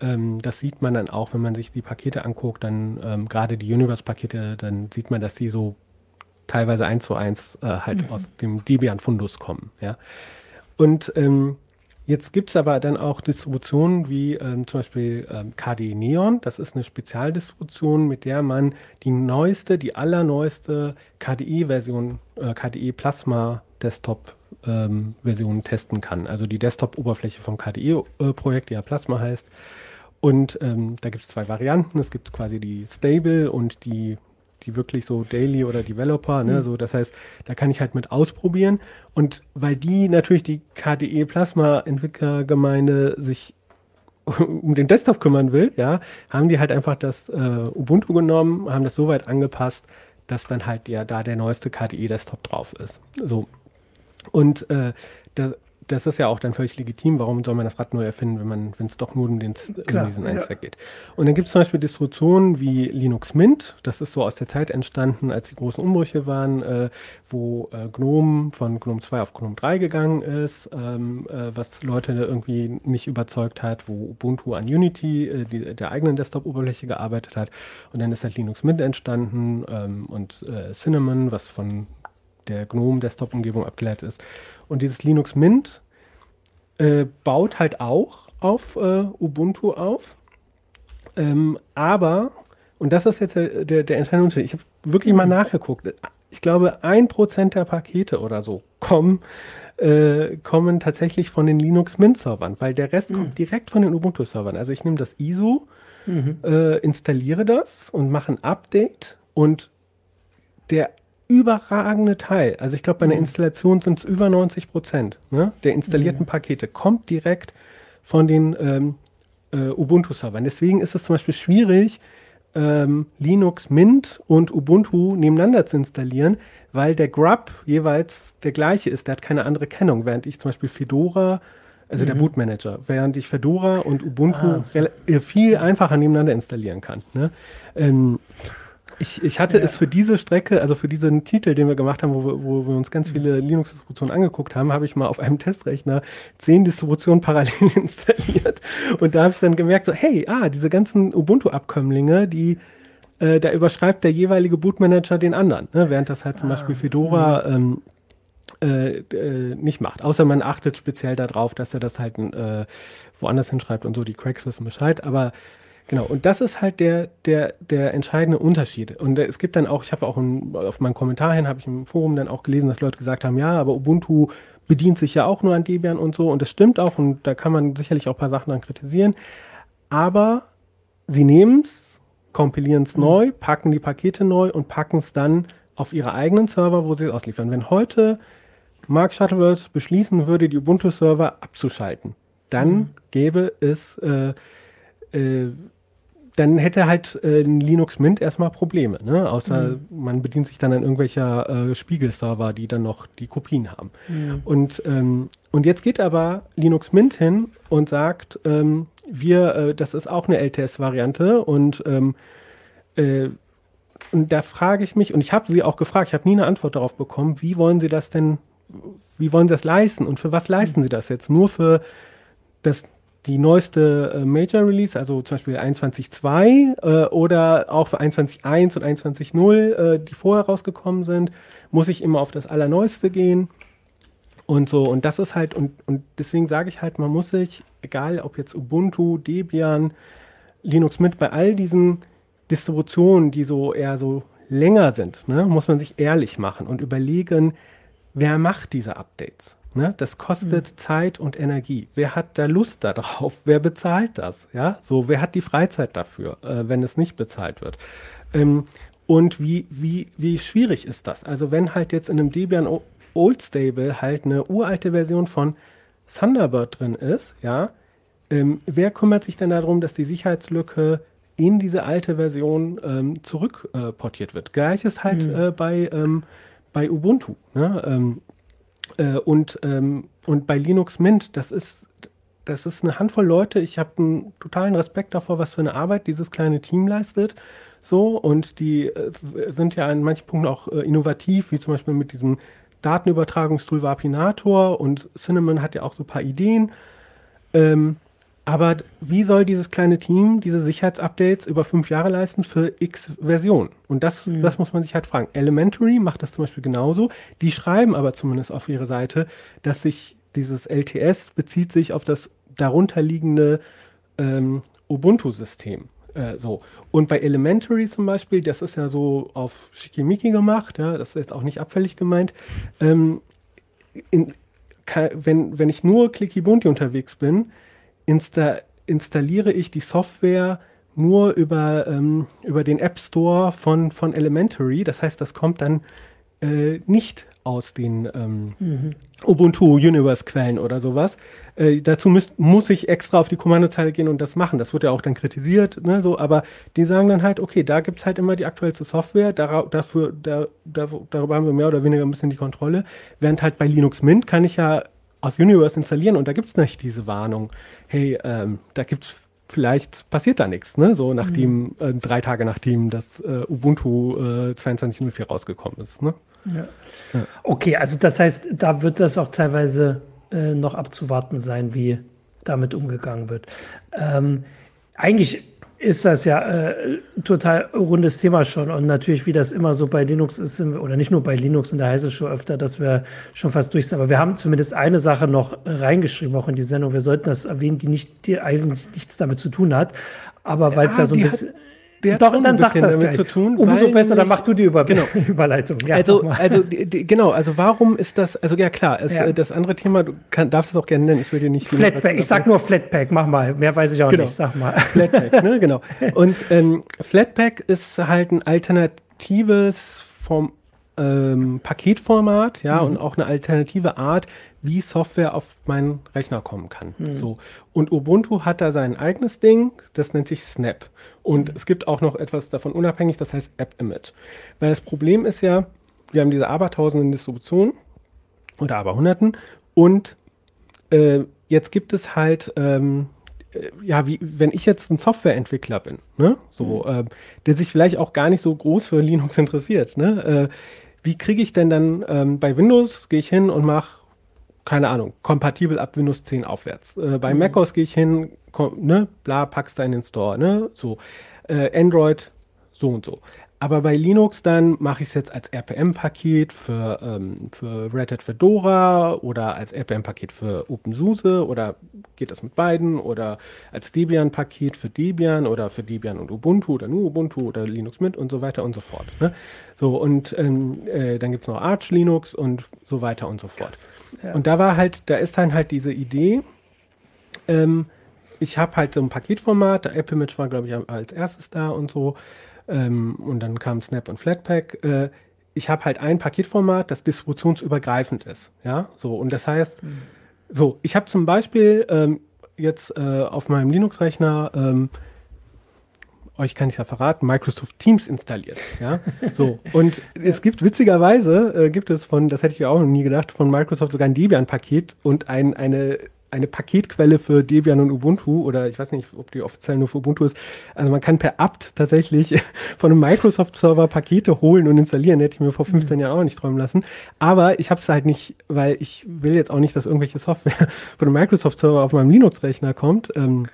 ähm, das sieht man dann auch, wenn man sich die Pakete anguckt, dann ähm, gerade die Universe-Pakete, dann sieht man, dass die so teilweise eins zu eins äh, halt mhm. aus dem Debian-Fundus kommen. Ja? Und ähm, Jetzt gibt es aber dann auch Distributionen wie ähm, zum Beispiel ähm, KDE Neon. Das ist eine Spezialdistribution, mit der man die neueste, die allerneueste KDE-Version, äh, KDE Plasma Desktop-Version ähm, testen kann. Also die Desktop-Oberfläche vom KDE-Projekt, die ja Plasma heißt. Und ähm, da gibt es zwei Varianten. Es gibt quasi die Stable und die die wirklich so Daily oder Developer, ne? Mhm. So, das heißt, da kann ich halt mit ausprobieren. Und weil die natürlich die KDE Plasma Entwicklergemeinde sich um den Desktop kümmern will, ja, haben die halt einfach das äh, Ubuntu genommen, haben das so weit angepasst, dass dann halt ja da der neueste KDE Desktop drauf ist. So. Und äh, da, das ist ja auch dann völlig legitim. Warum soll man das Rad neu erfinden, wenn man, wenn es doch nur um, den, Klar, um diesen einen ja. Zweck geht? Und dann gibt es zum Beispiel Distributionen wie Linux Mint. Das ist so aus der Zeit entstanden, als die großen Umbrüche waren, äh, wo äh, GNOME von GNOME 2 auf GNOME 3 gegangen ist, ähm, äh, was Leute irgendwie nicht überzeugt hat, wo Ubuntu an Unity, äh, die, der eigenen Desktop-Oberfläche gearbeitet hat. Und dann ist halt Linux Mint entstanden ähm, und äh, Cinnamon, was von der GNOME Desktop-Umgebung abgeleitet ist. Und dieses Linux Mint äh, baut halt auch auf äh, Ubuntu auf. Ähm, aber, und das ist jetzt der, der, der entscheidende Unterschied, ich habe wirklich mal nachgeguckt. Ich glaube, ein Prozent der Pakete oder so kommen, äh, kommen tatsächlich von den Linux Mint-Servern, weil der Rest mhm. kommt direkt von den Ubuntu-Servern. Also ich nehme das ISO, mhm. äh, installiere das und mache ein Update und der überragende Teil, also ich glaube, bei einer mhm. Installation sind es über 90 Prozent ne, der installierten mhm. Pakete, kommt direkt von den ähm, äh, Ubuntu-Servern. Deswegen ist es zum Beispiel schwierig, ähm, Linux Mint und Ubuntu nebeneinander zu installieren, weil der Grub jeweils der gleiche ist. Der hat keine andere Kennung, während ich zum Beispiel Fedora, also mhm. der Bootmanager, während ich Fedora und Ubuntu ah. viel einfacher nebeneinander installieren kann. Ne? Ähm, ich, ich hatte ja. es für diese Strecke, also für diesen Titel, den wir gemacht haben, wo wir, wo wir uns ganz viele Linux-Distributionen angeguckt haben, habe ich mal auf einem Testrechner zehn Distributionen parallel installiert. Und da habe ich dann gemerkt, so, hey, ah, diese ganzen Ubuntu-Abkömmlinge, die äh, da überschreibt der jeweilige Bootmanager den anderen, ne? während das halt zum ah, Beispiel Fedora ähm, äh, äh, nicht macht. Außer man achtet speziell darauf, dass er das halt äh, woanders hinschreibt und so, die Cracks wissen Bescheid, aber Genau, und das ist halt der, der, der entscheidende Unterschied. Und es gibt dann auch, ich habe auch ein, auf meinen Kommentar hin, habe ich im Forum dann auch gelesen, dass Leute gesagt haben, ja, aber Ubuntu bedient sich ja auch nur an Debian und so. Und das stimmt auch und da kann man sicherlich auch ein paar Sachen dann kritisieren. Aber sie nehmen es, kompilieren es mhm. neu, packen die Pakete neu und packen es dann auf ihre eigenen Server, wo sie es ausliefern. Wenn heute Mark Shuttleworth beschließen würde, die Ubuntu-Server abzuschalten, dann mhm. gäbe es äh, äh, dann hätte halt äh, Linux Mint erstmal Probleme, ne? Außer mhm. man bedient sich dann an irgendwelcher äh, Spiegelserver, die dann noch die Kopien haben. Mhm. Und, ähm, und jetzt geht aber Linux Mint hin und sagt, ähm, wir, äh, das ist auch eine LTS-Variante und ähm, äh, und da frage ich mich, und ich habe sie auch gefragt, ich habe nie eine Antwort darauf bekommen, wie wollen sie das denn, wie wollen sie das leisten und für was leisten mhm. sie das jetzt? Nur für das die neueste äh, Major Release, also zum Beispiel 21.2 äh, oder auch für 21.1 und 21.0, äh, die vorher rausgekommen sind, muss ich immer auf das Allerneueste gehen und so. Und das ist halt, und, und deswegen sage ich halt, man muss sich, egal ob jetzt Ubuntu, Debian, Linux mit, bei all diesen Distributionen, die so eher so länger sind, ne, muss man sich ehrlich machen und überlegen, wer macht diese Updates? Ne? Das kostet mhm. Zeit und Energie. Wer hat da Lust darauf? Wer bezahlt das? Ja, so, wer hat die Freizeit dafür, äh, wenn es nicht bezahlt wird? Ähm, und wie, wie, wie schwierig ist das? Also, wenn halt jetzt in einem Debian Old Stable halt eine uralte Version von Thunderbird drin ist, ja, ähm, wer kümmert sich denn darum, dass die Sicherheitslücke in diese alte Version ähm, zurückportiert äh, wird? Gleiches halt mhm. äh, bei, ähm, bei Ubuntu. Ne? Äh, und, ähm, und bei Linux Mint, das ist, das ist eine Handvoll Leute. Ich habe einen totalen Respekt davor, was für eine Arbeit dieses kleine Team leistet. So, und die äh, sind ja an manchen Punkten auch äh, innovativ, wie zum Beispiel mit diesem Datenübertragungstool Vapinator und Cinnamon hat ja auch so ein paar Ideen. Ähm, aber wie soll dieses kleine Team diese Sicherheitsupdates über fünf Jahre leisten für x Versionen? Und das, mhm. das muss man sich halt fragen. Elementary macht das zum Beispiel genauso. Die schreiben aber zumindest auf ihre Seite, dass sich dieses LTS bezieht sich auf das darunterliegende ähm, Ubuntu-System. Äh, so. Und bei Elementary zum Beispiel, das ist ja so auf Schickimicki gemacht, ja, das ist jetzt auch nicht abfällig gemeint. Ähm, in, wenn, wenn ich nur Clicky Bunti unterwegs bin, insta installiere ich die Software nur über, ähm, über den App Store von, von Elementary. Das heißt, das kommt dann äh, nicht aus den ähm, mhm. Ubuntu Universe Quellen oder sowas. Äh, dazu müsst, muss ich extra auf die Kommandozeile gehen und das machen. Das wird ja auch dann kritisiert, ne, so, aber die sagen dann halt, okay, da gibt es halt immer die aktuellste Software, da, dafür, da, da, darüber haben wir mehr oder weniger ein bisschen die Kontrolle. Während halt bei Linux Mint kann ich ja aus Universe installieren und da gibt es nicht diese Warnung, hey, ähm, da gibt es vielleicht passiert da nichts, ne? So nachdem, mhm. äh, drei Tage nachdem das äh, Ubuntu äh, 22.04 rausgekommen ist. Ne? Ja. ja. Okay, also das heißt, da wird das auch teilweise äh, noch abzuwarten sein, wie damit umgegangen wird. Ähm, eigentlich ist das ja äh, total rundes Thema schon. Und natürlich, wie das immer so bei Linux ist, oder nicht nur bei Linux, und da heißt es schon öfter, dass wir schon fast durch sind. Aber wir haben zumindest eine Sache noch reingeschrieben, auch in die Sendung. Wir sollten das erwähnen, die nicht, die eigentlich nichts damit zu tun hat. Aber weil es ja, ja so ein bisschen. Hat, der Doch, dann sag das damit gleich. zu tun. Umso besser, dann mach du die Über genau. Überleitung. Ja, also, also die, genau, also warum ist das, also ja klar, es, ja. das andere Thema, du kann, darfst es auch gerne nennen, ich will dir nicht... Flatpak, ich sag nur Flatpak, mach mal, mehr weiß ich auch genau. nicht, sag mal. Flatpak, ne, genau. Und ähm, Flatpak ist halt ein alternatives vom ähm, Paketformat, ja, mhm. und auch eine alternative Art, wie Software auf meinen Rechner kommen kann. Mhm. So. Und Ubuntu hat da sein eigenes Ding, das nennt sich Snap. Und mhm. es gibt auch noch etwas davon unabhängig, das heißt App Image. Weil das Problem ist ja, wir haben diese abertausenden Distributionen oder aberhunderten und äh, jetzt gibt es halt ähm, äh, ja, wie wenn ich jetzt ein Softwareentwickler bin, ne, so, mhm. äh, der sich vielleicht auch gar nicht so groß für Linux interessiert, ne, äh, wie kriege ich denn dann ähm, bei Windows, gehe ich hin und mache keine Ahnung, kompatibel ab Windows 10 aufwärts. Äh, bei mhm. macOS gehe ich hin, komm, ne, bla, packst da in den Store, ne, so. Äh, Android, so und so. Aber bei Linux dann mache ich es jetzt als RPM-Paket für, ähm, für Red Hat Fedora oder als RPM-Paket für OpenSUSE oder geht das mit beiden oder als Debian-Paket für Debian oder für Debian und Ubuntu oder nur Ubuntu oder Linux mit und so weiter und so fort. Ne? So, und ähm, äh, dann gibt es noch Arch Linux und so weiter und so fort. Ja. Und da war halt, da ist dann halt diese Idee, ähm, ich habe halt so ein Paketformat, der Apple-Image war, glaube ich, als erstes da und so. Ähm, und dann kam Snap und Flatpak. Äh, ich habe halt ein Paketformat, das distributionsübergreifend ist. Ja, so. Und das heißt, mhm. So, ich habe zum Beispiel ähm, jetzt äh, auf meinem Linux-Rechner ähm, euch kann ich ja verraten, Microsoft Teams installiert. Ja, so. Und es gibt witzigerweise, äh, gibt es von, das hätte ich ja auch noch nie gedacht, von Microsoft sogar ein Debian-Paket und ein, eine eine Paketquelle für Debian und Ubuntu oder ich weiß nicht, ob die offiziell nur für Ubuntu ist. Also man kann per apt tatsächlich von einem Microsoft-Server Pakete holen und installieren. Hätte ich mir vor 15 mhm. Jahren auch nicht träumen lassen. Aber ich habe es halt nicht, weil ich will jetzt auch nicht, dass irgendwelche Software von einem Microsoft-Server auf meinem Linux-Rechner kommt. Ähm,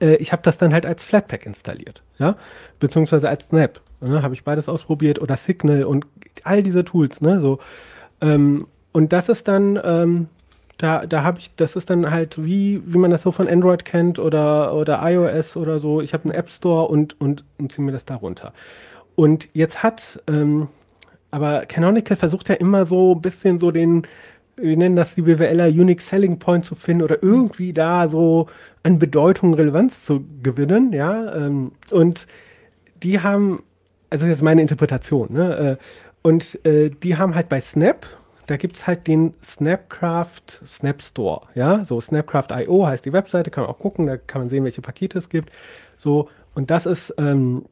äh, ich habe das dann halt als Flatpak installiert, ja, beziehungsweise als Snap. Ne? Habe ich beides ausprobiert oder Signal und all diese Tools, ne, so. Ähm, und das ist dann, ähm, da, da habe ich, das ist dann halt wie, wie man das so von Android kennt oder, oder iOS oder so. Ich habe einen App Store und, und, und ziehe mir das da runter. Und jetzt hat, ähm, aber Canonical versucht ja immer so ein bisschen so den, wir nennen das die BWLer Unique Selling Point zu finden oder irgendwie da so an Bedeutung, Relevanz zu gewinnen, ja. Ähm, und die haben, also das ist jetzt meine Interpretation, ne? Äh, und äh, die haben halt bei Snap, da gibt es halt den Snapcraft Snap Store, ja. So Snapcraft.io heißt die Webseite, kann man auch gucken, da kann man sehen, welche Pakete es gibt. So, und das ist, ähm,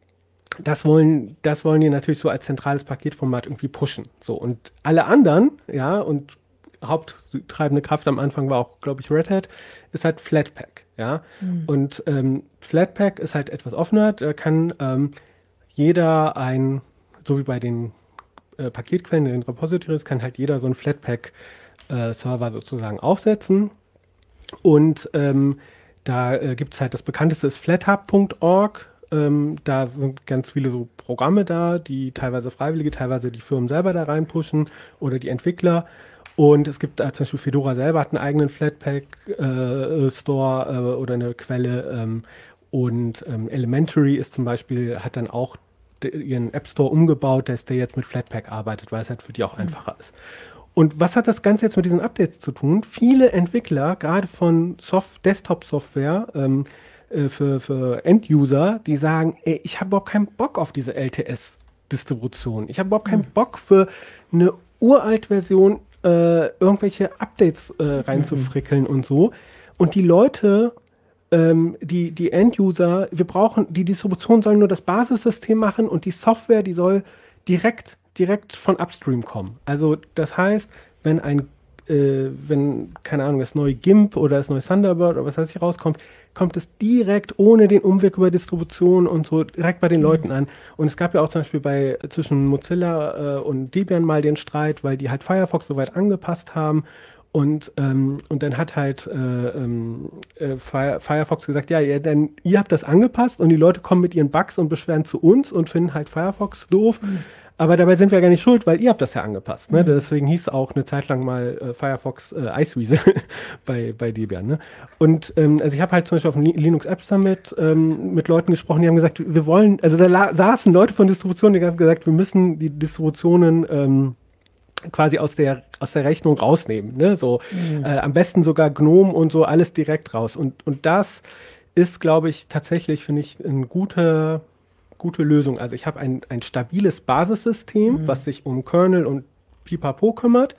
das wollen, das wollen die natürlich so als zentrales Paketformat irgendwie pushen. So, und alle anderen, ja, und haupttreibende Kraft am Anfang war auch, glaube ich, Red Hat, ist halt Flatpak. Ja? Mhm. Und ähm, Flatpak ist halt etwas offener. Da kann ähm, jeder ein, so wie bei den äh, Paketquellen, den Repositories, kann halt jeder so einen Flatpak-Server äh, sozusagen aufsetzen. Und ähm, da äh, gibt es halt das bekannteste ist flathub.org. Ähm, da sind ganz viele so Programme da, die teilweise Freiwillige, teilweise die Firmen selber da reinpushen oder die Entwickler. Und es gibt äh, zum Beispiel Fedora selber hat einen eigenen Flatpak-Store äh, äh, oder eine Quelle. Ähm, und ähm, Elementary ist zum Beispiel, hat dann auch ihren App Store umgebaut, dass der jetzt mit Flatpak arbeitet, weil es halt für die auch mhm. einfacher ist. Und was hat das Ganze jetzt mit diesen Updates zu tun? Viele Entwickler, gerade von Desktop-Software ähm, äh, für, für End-User, die sagen, ey, ich habe überhaupt keinen Bock auf diese LTS-Distribution. Ich habe überhaupt keinen mhm. Bock für eine Uralt-Version äh, irgendwelche Updates äh, reinzufrickeln mhm. und so. Und die Leute, ähm, die, die End-User, wir brauchen, die Distribution soll nur das Basissystem machen und die Software, die soll direkt, direkt von Upstream kommen. Also das heißt, wenn ein äh, wenn, keine Ahnung, das neue GIMP oder das neue Thunderbird oder was weiß ich rauskommt, kommt es direkt ohne den Umweg über Distribution und so direkt bei den mhm. Leuten an. Und es gab ja auch zum Beispiel bei zwischen Mozilla äh, und Debian mal den Streit, weil die halt Firefox soweit angepasst haben. Und, ähm, und dann hat halt äh, ähm, äh, Firefox gesagt, ja, ja, denn ihr habt das angepasst und die Leute kommen mit ihren Bugs und beschweren zu uns und finden halt Firefox doof. Mhm. Aber dabei sind wir gar nicht schuld, weil ihr habt das ja angepasst. Ne? Mhm. Deswegen hieß auch eine Zeit lang mal äh, Firefox äh, Iceweasel bei, bei Debian. Ne? Und ähm, also ich habe halt zum Beispiel auf dem Linux App Summit ähm, mit Leuten gesprochen, die haben gesagt, wir wollen, also da saßen Leute von Distributionen, die haben gesagt, wir müssen die Distributionen ähm, quasi aus der, aus der Rechnung rausnehmen. Ne? So, mhm. äh, am besten sogar GNOME und so alles direkt raus. Und, und das ist, glaube ich, tatsächlich, finde ich, ein guter gute Lösung. Also ich habe ein, ein stabiles Basissystem, mhm. was sich um Kernel und Pipapo kümmert.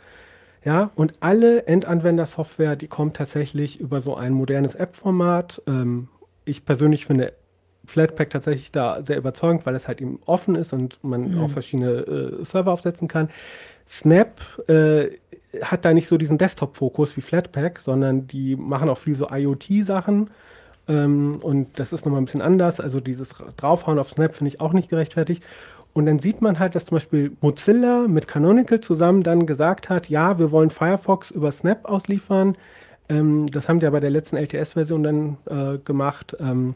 Ja, und alle Endanwender-Software, die kommt tatsächlich über so ein modernes App-Format. Ähm, ich persönlich finde Flatpak tatsächlich da sehr überzeugend, weil es halt eben offen ist und man mhm. auch verschiedene äh, Server aufsetzen kann. Snap äh, hat da nicht so diesen Desktop-Fokus wie Flatpak, sondern die machen auch viel so IoT-Sachen ähm, und das ist nochmal ein bisschen anders. Also dieses Draufhauen auf Snap finde ich auch nicht gerechtfertigt. Und dann sieht man halt, dass zum Beispiel Mozilla mit Canonical zusammen dann gesagt hat, ja, wir wollen Firefox über Snap ausliefern. Ähm, das haben die ja bei der letzten LTS-Version dann äh, gemacht, ähm,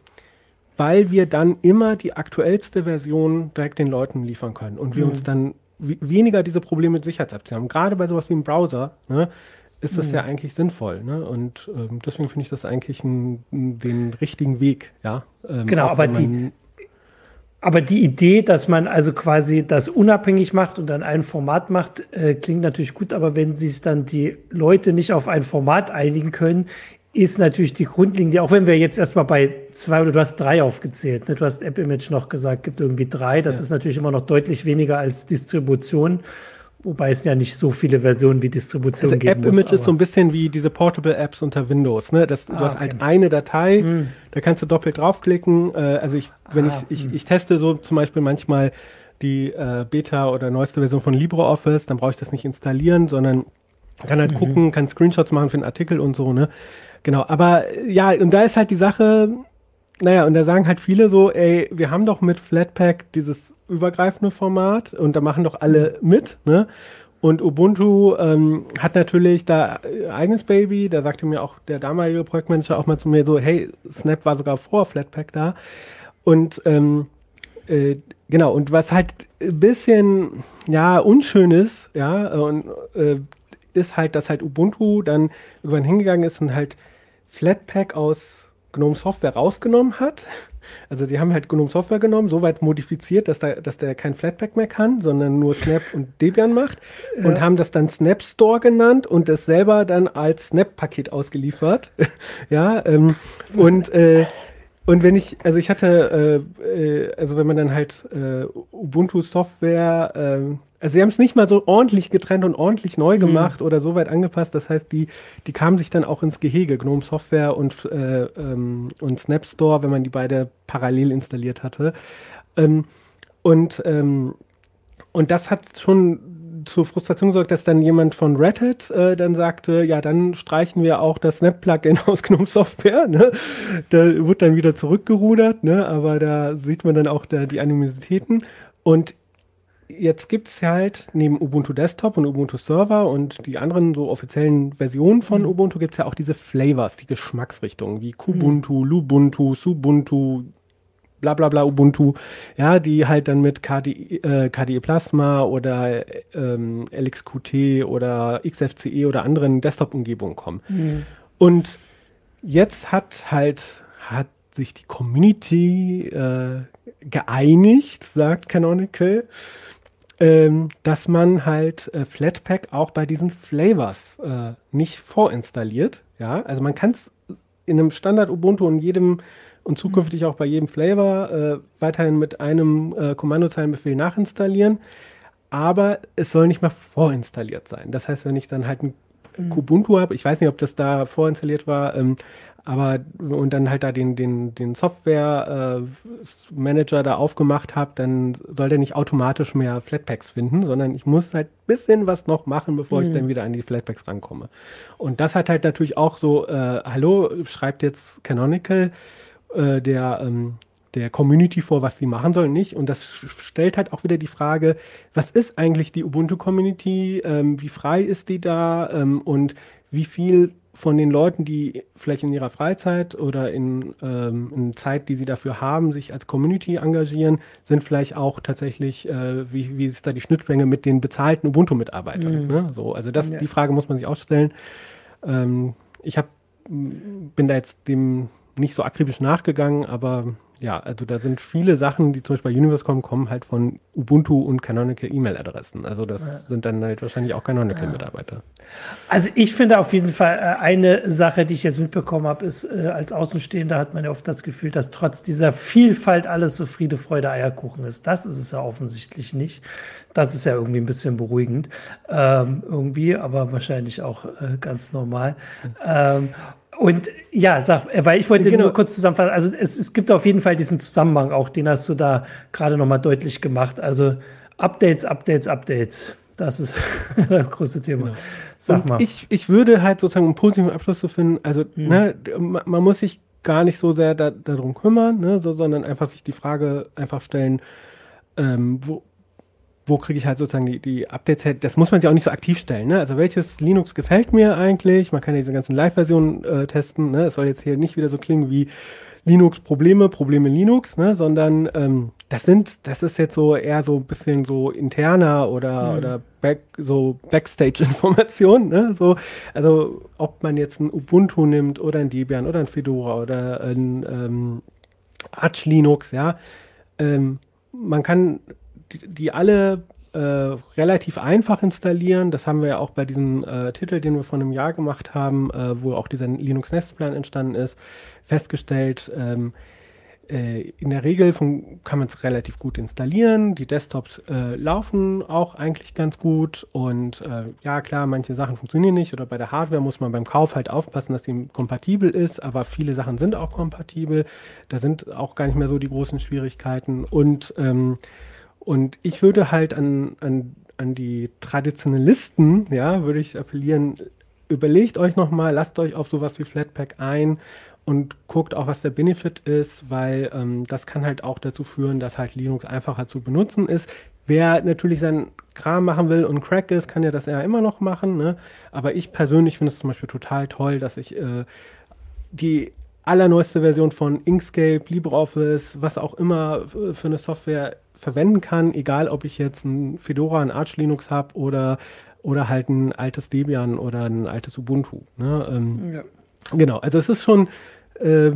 weil wir dann immer die aktuellste Version direkt den Leuten liefern können und wir mhm. uns dann weniger diese Probleme mit Sicherheitsabziehen haben. Gerade bei sowas wie einem Browser, ne, ist das mhm. ja eigentlich sinnvoll. Ne? Und ähm, deswegen finde ich das eigentlich ein, den richtigen Weg. Ja? Ähm, genau, aber die, aber die Idee, dass man also quasi das unabhängig macht und dann ein Format macht, äh, klingt natürlich gut, aber wenn sich dann die Leute nicht auf ein Format einigen können, ist natürlich die Grundlinie, auch wenn wir jetzt erstmal bei zwei oder du hast drei aufgezählt, ne? du hast App Image noch gesagt, gibt irgendwie drei, das ja. ist natürlich immer noch deutlich weniger als Distribution. Wobei es ja nicht so viele Versionen wie Distribution also geben App Image ist so ein bisschen wie diese Portable Apps unter Windows. Ne? Das, ah, du hast okay. halt eine Datei, hm. da kannst du doppelt draufklicken. Äh, also ich, wenn ah, ich, ich, hm. ich teste so zum Beispiel manchmal die äh, Beta oder neueste Version von LibreOffice, dann brauche ich das nicht installieren, sondern kann halt mhm. gucken, kann Screenshots machen für einen Artikel und so, ne? Genau, aber ja, und da ist halt die Sache, naja, und da sagen halt viele so, ey, wir haben doch mit Flatpak dieses übergreifende Format und da machen doch alle mit, ne? Und Ubuntu ähm, hat natürlich da äh, eigenes Baby. Da sagte mir auch der damalige Projektmanager auch mal zu mir so, hey, Snap war sogar vor Flatpak da. Und ähm, äh, genau, und was halt ein bisschen, ja, unschön ist, ja, und, äh, ist halt, dass halt Ubuntu dann irgendwann hingegangen ist und halt Flatpak aus GNOME Software rausgenommen hat. Also die haben halt GNOME Software genommen, so weit modifiziert, dass, da, dass der kein Flatpak mehr kann, sondern nur Snap und Debian macht ja. und haben das dann Snap Store genannt und das selber dann als Snap-Paket ausgeliefert. ja, ähm, und äh, und wenn ich, also ich hatte, äh, äh, also wenn man dann halt äh, Ubuntu Software, äh, also sie haben es nicht mal so ordentlich getrennt und ordentlich neu mhm. gemacht mhm. oder so weit angepasst. Das heißt, die, die kamen sich dann auch ins Gehege, GNOME Software und, äh, ähm, und Snap Store, wenn man die beide parallel installiert hatte. Ähm, und, ähm, und das hat schon zur Frustration gesorgt, dass dann jemand von Red Hat äh, dann sagte, ja, dann streichen wir auch das Snap-Plugin aus GNOME Software. Ne? Da wird dann wieder zurückgerudert, ne? aber da sieht man dann auch da die Animositäten. Und jetzt gibt es halt neben Ubuntu Desktop und Ubuntu Server und die anderen so offiziellen Versionen von mhm. Ubuntu gibt es ja auch diese Flavors, die Geschmacksrichtungen wie Kubuntu, mhm. Lubuntu, Subuntu, bla bla bla Ubuntu, ja, die halt dann mit KDE, äh, KDE Plasma oder ähm, LXQT oder XFCE oder anderen Desktop-Umgebungen kommen. Mhm. Und jetzt hat halt, hat sich die Community äh, geeinigt, sagt Canonical, ähm, dass man halt äh, Flatpak auch bei diesen Flavors äh, nicht vorinstalliert. Ja, also man kann es in einem Standard Ubuntu in jedem und zukünftig auch bei jedem Flavor äh, weiterhin mit einem äh, Kommandozeilenbefehl nachinstallieren. Aber es soll nicht mehr vorinstalliert sein. Das heißt, wenn ich dann halt ein mhm. Kubuntu habe, ich weiß nicht, ob das da vorinstalliert war, ähm, aber und dann halt da den, den, den Software-Manager äh, da aufgemacht habe, dann soll der nicht automatisch mehr Flatpaks finden, sondern ich muss halt ein bisschen was noch machen, bevor mhm. ich dann wieder an die Flatpaks rankomme. Und das hat halt natürlich auch so, äh, hallo, schreibt jetzt Canonical, äh, der, ähm, der Community vor, was sie machen sollen, nicht. Und das stellt halt auch wieder die Frage, was ist eigentlich die Ubuntu-Community? Ähm, wie frei ist die da? Ähm, und wie viel von den Leuten, die vielleicht in ihrer Freizeit oder in, ähm, in Zeit, die sie dafür haben, sich als Community engagieren, sind vielleicht auch tatsächlich, äh, wie, wie ist da die Schnittmenge mit den bezahlten Ubuntu-Mitarbeitern? Mhm. Ne? So, also das, ja. die Frage muss man sich auch stellen. Ähm, ich hab, bin da jetzt dem nicht so akribisch nachgegangen, aber ja, also da sind viele Sachen, die zum Beispiel bei Universe kommen, kommen halt von Ubuntu und Canonical E-Mail-Adressen. Also das ja. sind dann halt wahrscheinlich auch Canonical-Mitarbeiter. Also ich finde auf jeden Fall äh, eine Sache, die ich jetzt mitbekommen habe, ist, äh, als Außenstehender hat man ja oft das Gefühl, dass trotz dieser Vielfalt alles so Friede, Freude, Eierkuchen ist. Das ist es ja offensichtlich nicht. Das ist ja irgendwie ein bisschen beruhigend. Ähm, irgendwie, aber wahrscheinlich auch äh, ganz normal. Ähm, und ja, sag, äh, weil ich wollte genau. nur kurz zusammenfassen. Also es, es gibt auf jeden Fall diesen Zusammenhang auch, den hast du da gerade nochmal deutlich gemacht. Also Updates, Updates, Updates. Das ist das größte Thema. Genau. Sag Und mal. Ich, ich würde halt sozusagen einen positiven Abschluss zu finden. Also mhm. ne, man muss sich gar nicht so sehr da, darum kümmern, ne, so, sondern einfach sich die Frage einfach stellen, ähm, wo, wo kriege ich halt sozusagen die, die Updates her? Das muss man sich auch nicht so aktiv stellen. Ne? Also welches Linux gefällt mir eigentlich? Man kann ja diese ganzen Live-Versionen äh, testen. Ne? Es soll jetzt hier nicht wieder so klingen wie Linux-Probleme, Probleme Linux, ne? sondern ähm, das sind, das ist jetzt so eher so ein bisschen so interner oder, mhm. oder back, so Backstage-Information. Ne? So, also ob man jetzt ein Ubuntu nimmt oder ein Debian oder ein Fedora oder ein ähm, Arch Linux, ja. Ähm, man kann die, die alle äh, relativ einfach installieren. Das haben wir ja auch bei diesem äh, Titel, den wir vor einem Jahr gemacht haben, äh, wo auch dieser Linux-Nestplan entstanden ist, festgestellt. Ähm, äh, in der Regel von, kann man es relativ gut installieren. Die Desktops äh, laufen auch eigentlich ganz gut. Und äh, ja, klar, manche Sachen funktionieren nicht. Oder bei der Hardware muss man beim Kauf halt aufpassen, dass sie kompatibel ist. Aber viele Sachen sind auch kompatibel. Da sind auch gar nicht mehr so die großen Schwierigkeiten. Und ähm, Und ich würde halt an, an, an die Traditionalisten, ja, würde ich appellieren, überlegt euch nochmal, lasst euch auf sowas wie Flatpak ein und guckt auch, was der Benefit ist, weil ähm, das kann halt auch dazu führen, dass halt Linux einfacher zu benutzen ist. Wer natürlich seinen Kram machen will und Crack ist, kann ja das ja immer noch machen. Ne? Aber ich persönlich finde es zum Beispiel total toll, dass ich äh, die allerneueste Version von Inkscape, LibreOffice, was auch immer für eine Software verwenden kann, egal ob ich jetzt ein Fedora, ein Arch Linux habe oder, oder halt ein altes Debian oder ein altes Ubuntu. Ne? Ähm, ja. Genau, also es ist schon, äh,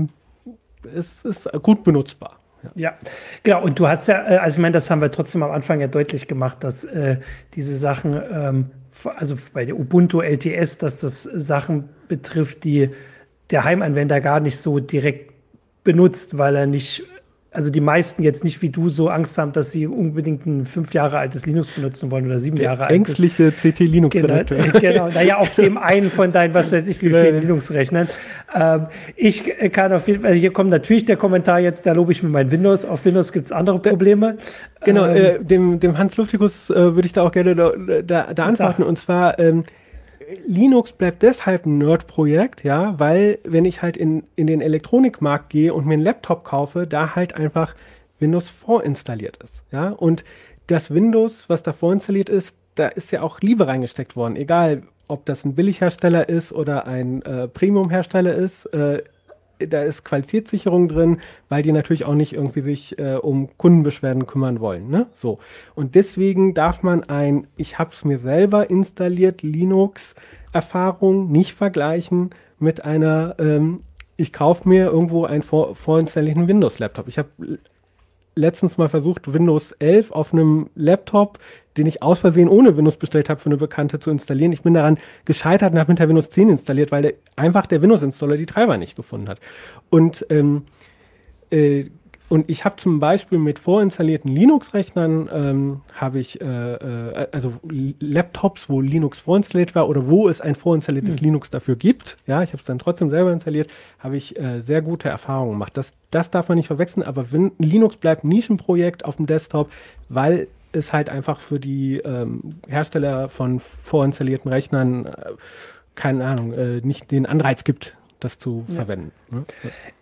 es ist gut benutzbar. Ja. ja. genau. Und du hast ja, äh, also ich meine, das haben wir trotzdem am Anfang ja deutlich gemacht, dass äh, diese Sachen, ähm, also bei der Ubuntu LTS, dass das Sachen betrifft, die der Heimanwender gar nicht so direkt benutzt, weil er nicht also die meisten jetzt nicht wie du so Angst haben, dass sie unbedingt ein fünf Jahre altes Linux benutzen wollen oder sieben Der Jahre altes. Ängstliche CT-Linux-Redakteur. Genau, genau, naja, auf dem einen von deinen, was weiß ich, wie vielen Linux-Rechnern. Ähm, ich kann auf jeden Fall, hier kommt natürlich der Kommentar jetzt, da lobe ich mir mein Windows. Auf Windows gibt es andere Probleme. Genau, ähm, äh, dem, dem Hans Luftikus äh, würde ich da auch gerne da, da, da antworten. Und zwar, ähm, Linux bleibt deshalb ein Nerd-Projekt, ja, weil wenn ich halt in, in den Elektronikmarkt gehe und mir einen Laptop kaufe, da halt einfach Windows vorinstalliert ist, ja. Und das Windows, was da vorinstalliert ist, da ist ja auch Liebe reingesteckt worden, egal ob das ein Billighersteller ist oder ein äh, Premium-Hersteller ist. Äh, da ist Qualitätssicherung drin, weil die natürlich auch nicht irgendwie sich äh, um Kundenbeschwerden kümmern wollen. Ne? So. Und deswegen darf man ein, ich habe es mir selber installiert, Linux-Erfahrung nicht vergleichen mit einer, ähm, ich kaufe mir irgendwo einen vor, vorinstallierten Windows-Laptop. Ich habe letztens mal versucht, Windows 11 auf einem Laptop, den ich aus Versehen ohne Windows bestellt habe, für eine Bekannte zu installieren. Ich bin daran gescheitert und habe hinter Windows 10 installiert, weil der, einfach der Windows-Installer die Treiber nicht gefunden hat. Und ähm, äh, und ich habe zum Beispiel mit vorinstallierten Linux-Rechnern, ähm, habe ich äh, äh, also Laptops, wo Linux vorinstalliert war oder wo es ein vorinstalliertes mhm. Linux dafür gibt. Ja, ich habe es dann trotzdem selber installiert, habe ich äh, sehr gute Erfahrungen gemacht. Das, das darf man nicht verwechseln, aber wenn, Linux bleibt ein Nischenprojekt auf dem Desktop, weil es halt einfach für die ähm, Hersteller von vorinstallierten Rechnern äh, keine Ahnung, äh, nicht den Anreiz gibt, das zu ja. verwenden. Ne?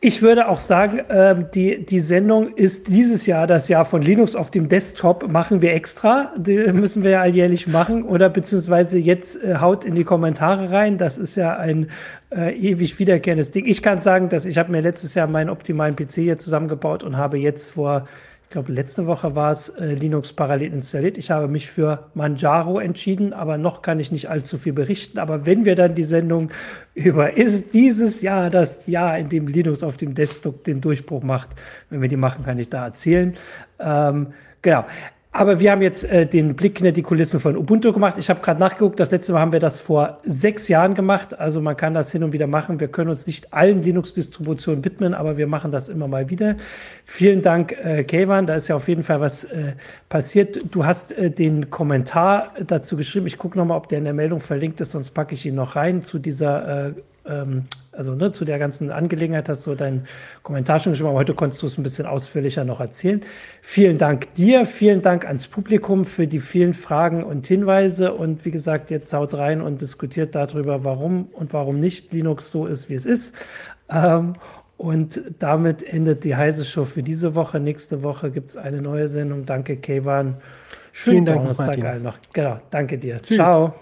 Ich würde auch sagen, äh, die, die Sendung ist dieses Jahr das Jahr von Linux auf dem Desktop. Machen wir extra. Die müssen wir ja alljährlich machen. Oder beziehungsweise jetzt äh, haut in die Kommentare rein. Das ist ja ein äh, ewig wiederkehrendes Ding. Ich kann sagen, dass ich habe mir letztes Jahr meinen optimalen PC hier zusammengebaut und habe jetzt vor ich glaube, letzte Woche war es äh, Linux parallel installiert. Ich habe mich für Manjaro entschieden, aber noch kann ich nicht allzu viel berichten. Aber wenn wir dann die Sendung über ist dieses Jahr das Jahr, in dem Linux auf dem Desktop den Durchbruch macht, wenn wir die machen, kann ich da erzählen. Ähm, genau. Aber wir haben jetzt äh, den Blick hinter die Kulissen von Ubuntu gemacht. Ich habe gerade nachgeguckt, das letzte Mal haben wir das vor sechs Jahren gemacht. Also man kann das hin und wieder machen. Wir können uns nicht allen Linux-Distributionen widmen, aber wir machen das immer mal wieder. Vielen Dank, äh, Kevan. Da ist ja auf jeden Fall was äh, passiert. Du hast äh, den Kommentar dazu geschrieben. Ich gucke nochmal, ob der in der Meldung verlinkt ist, sonst packe ich ihn noch rein zu dieser äh, ähm, also ne, zu der ganzen Angelegenheit hast du deinen Kommentar schon geschrieben, aber heute konntest du es ein bisschen ausführlicher noch erzählen. Vielen Dank dir, vielen Dank ans Publikum für die vielen Fragen und Hinweise und wie gesagt, jetzt haut rein und diskutiert darüber, warum und warum nicht Linux so ist, wie es ist. Ähm, und damit endet die heiße Show für diese Woche. Nächste Woche gibt es eine neue Sendung. Danke, Kevan. Schönen Dank, Donnerstag noch. Genau, danke dir. Tschüss. Ciao.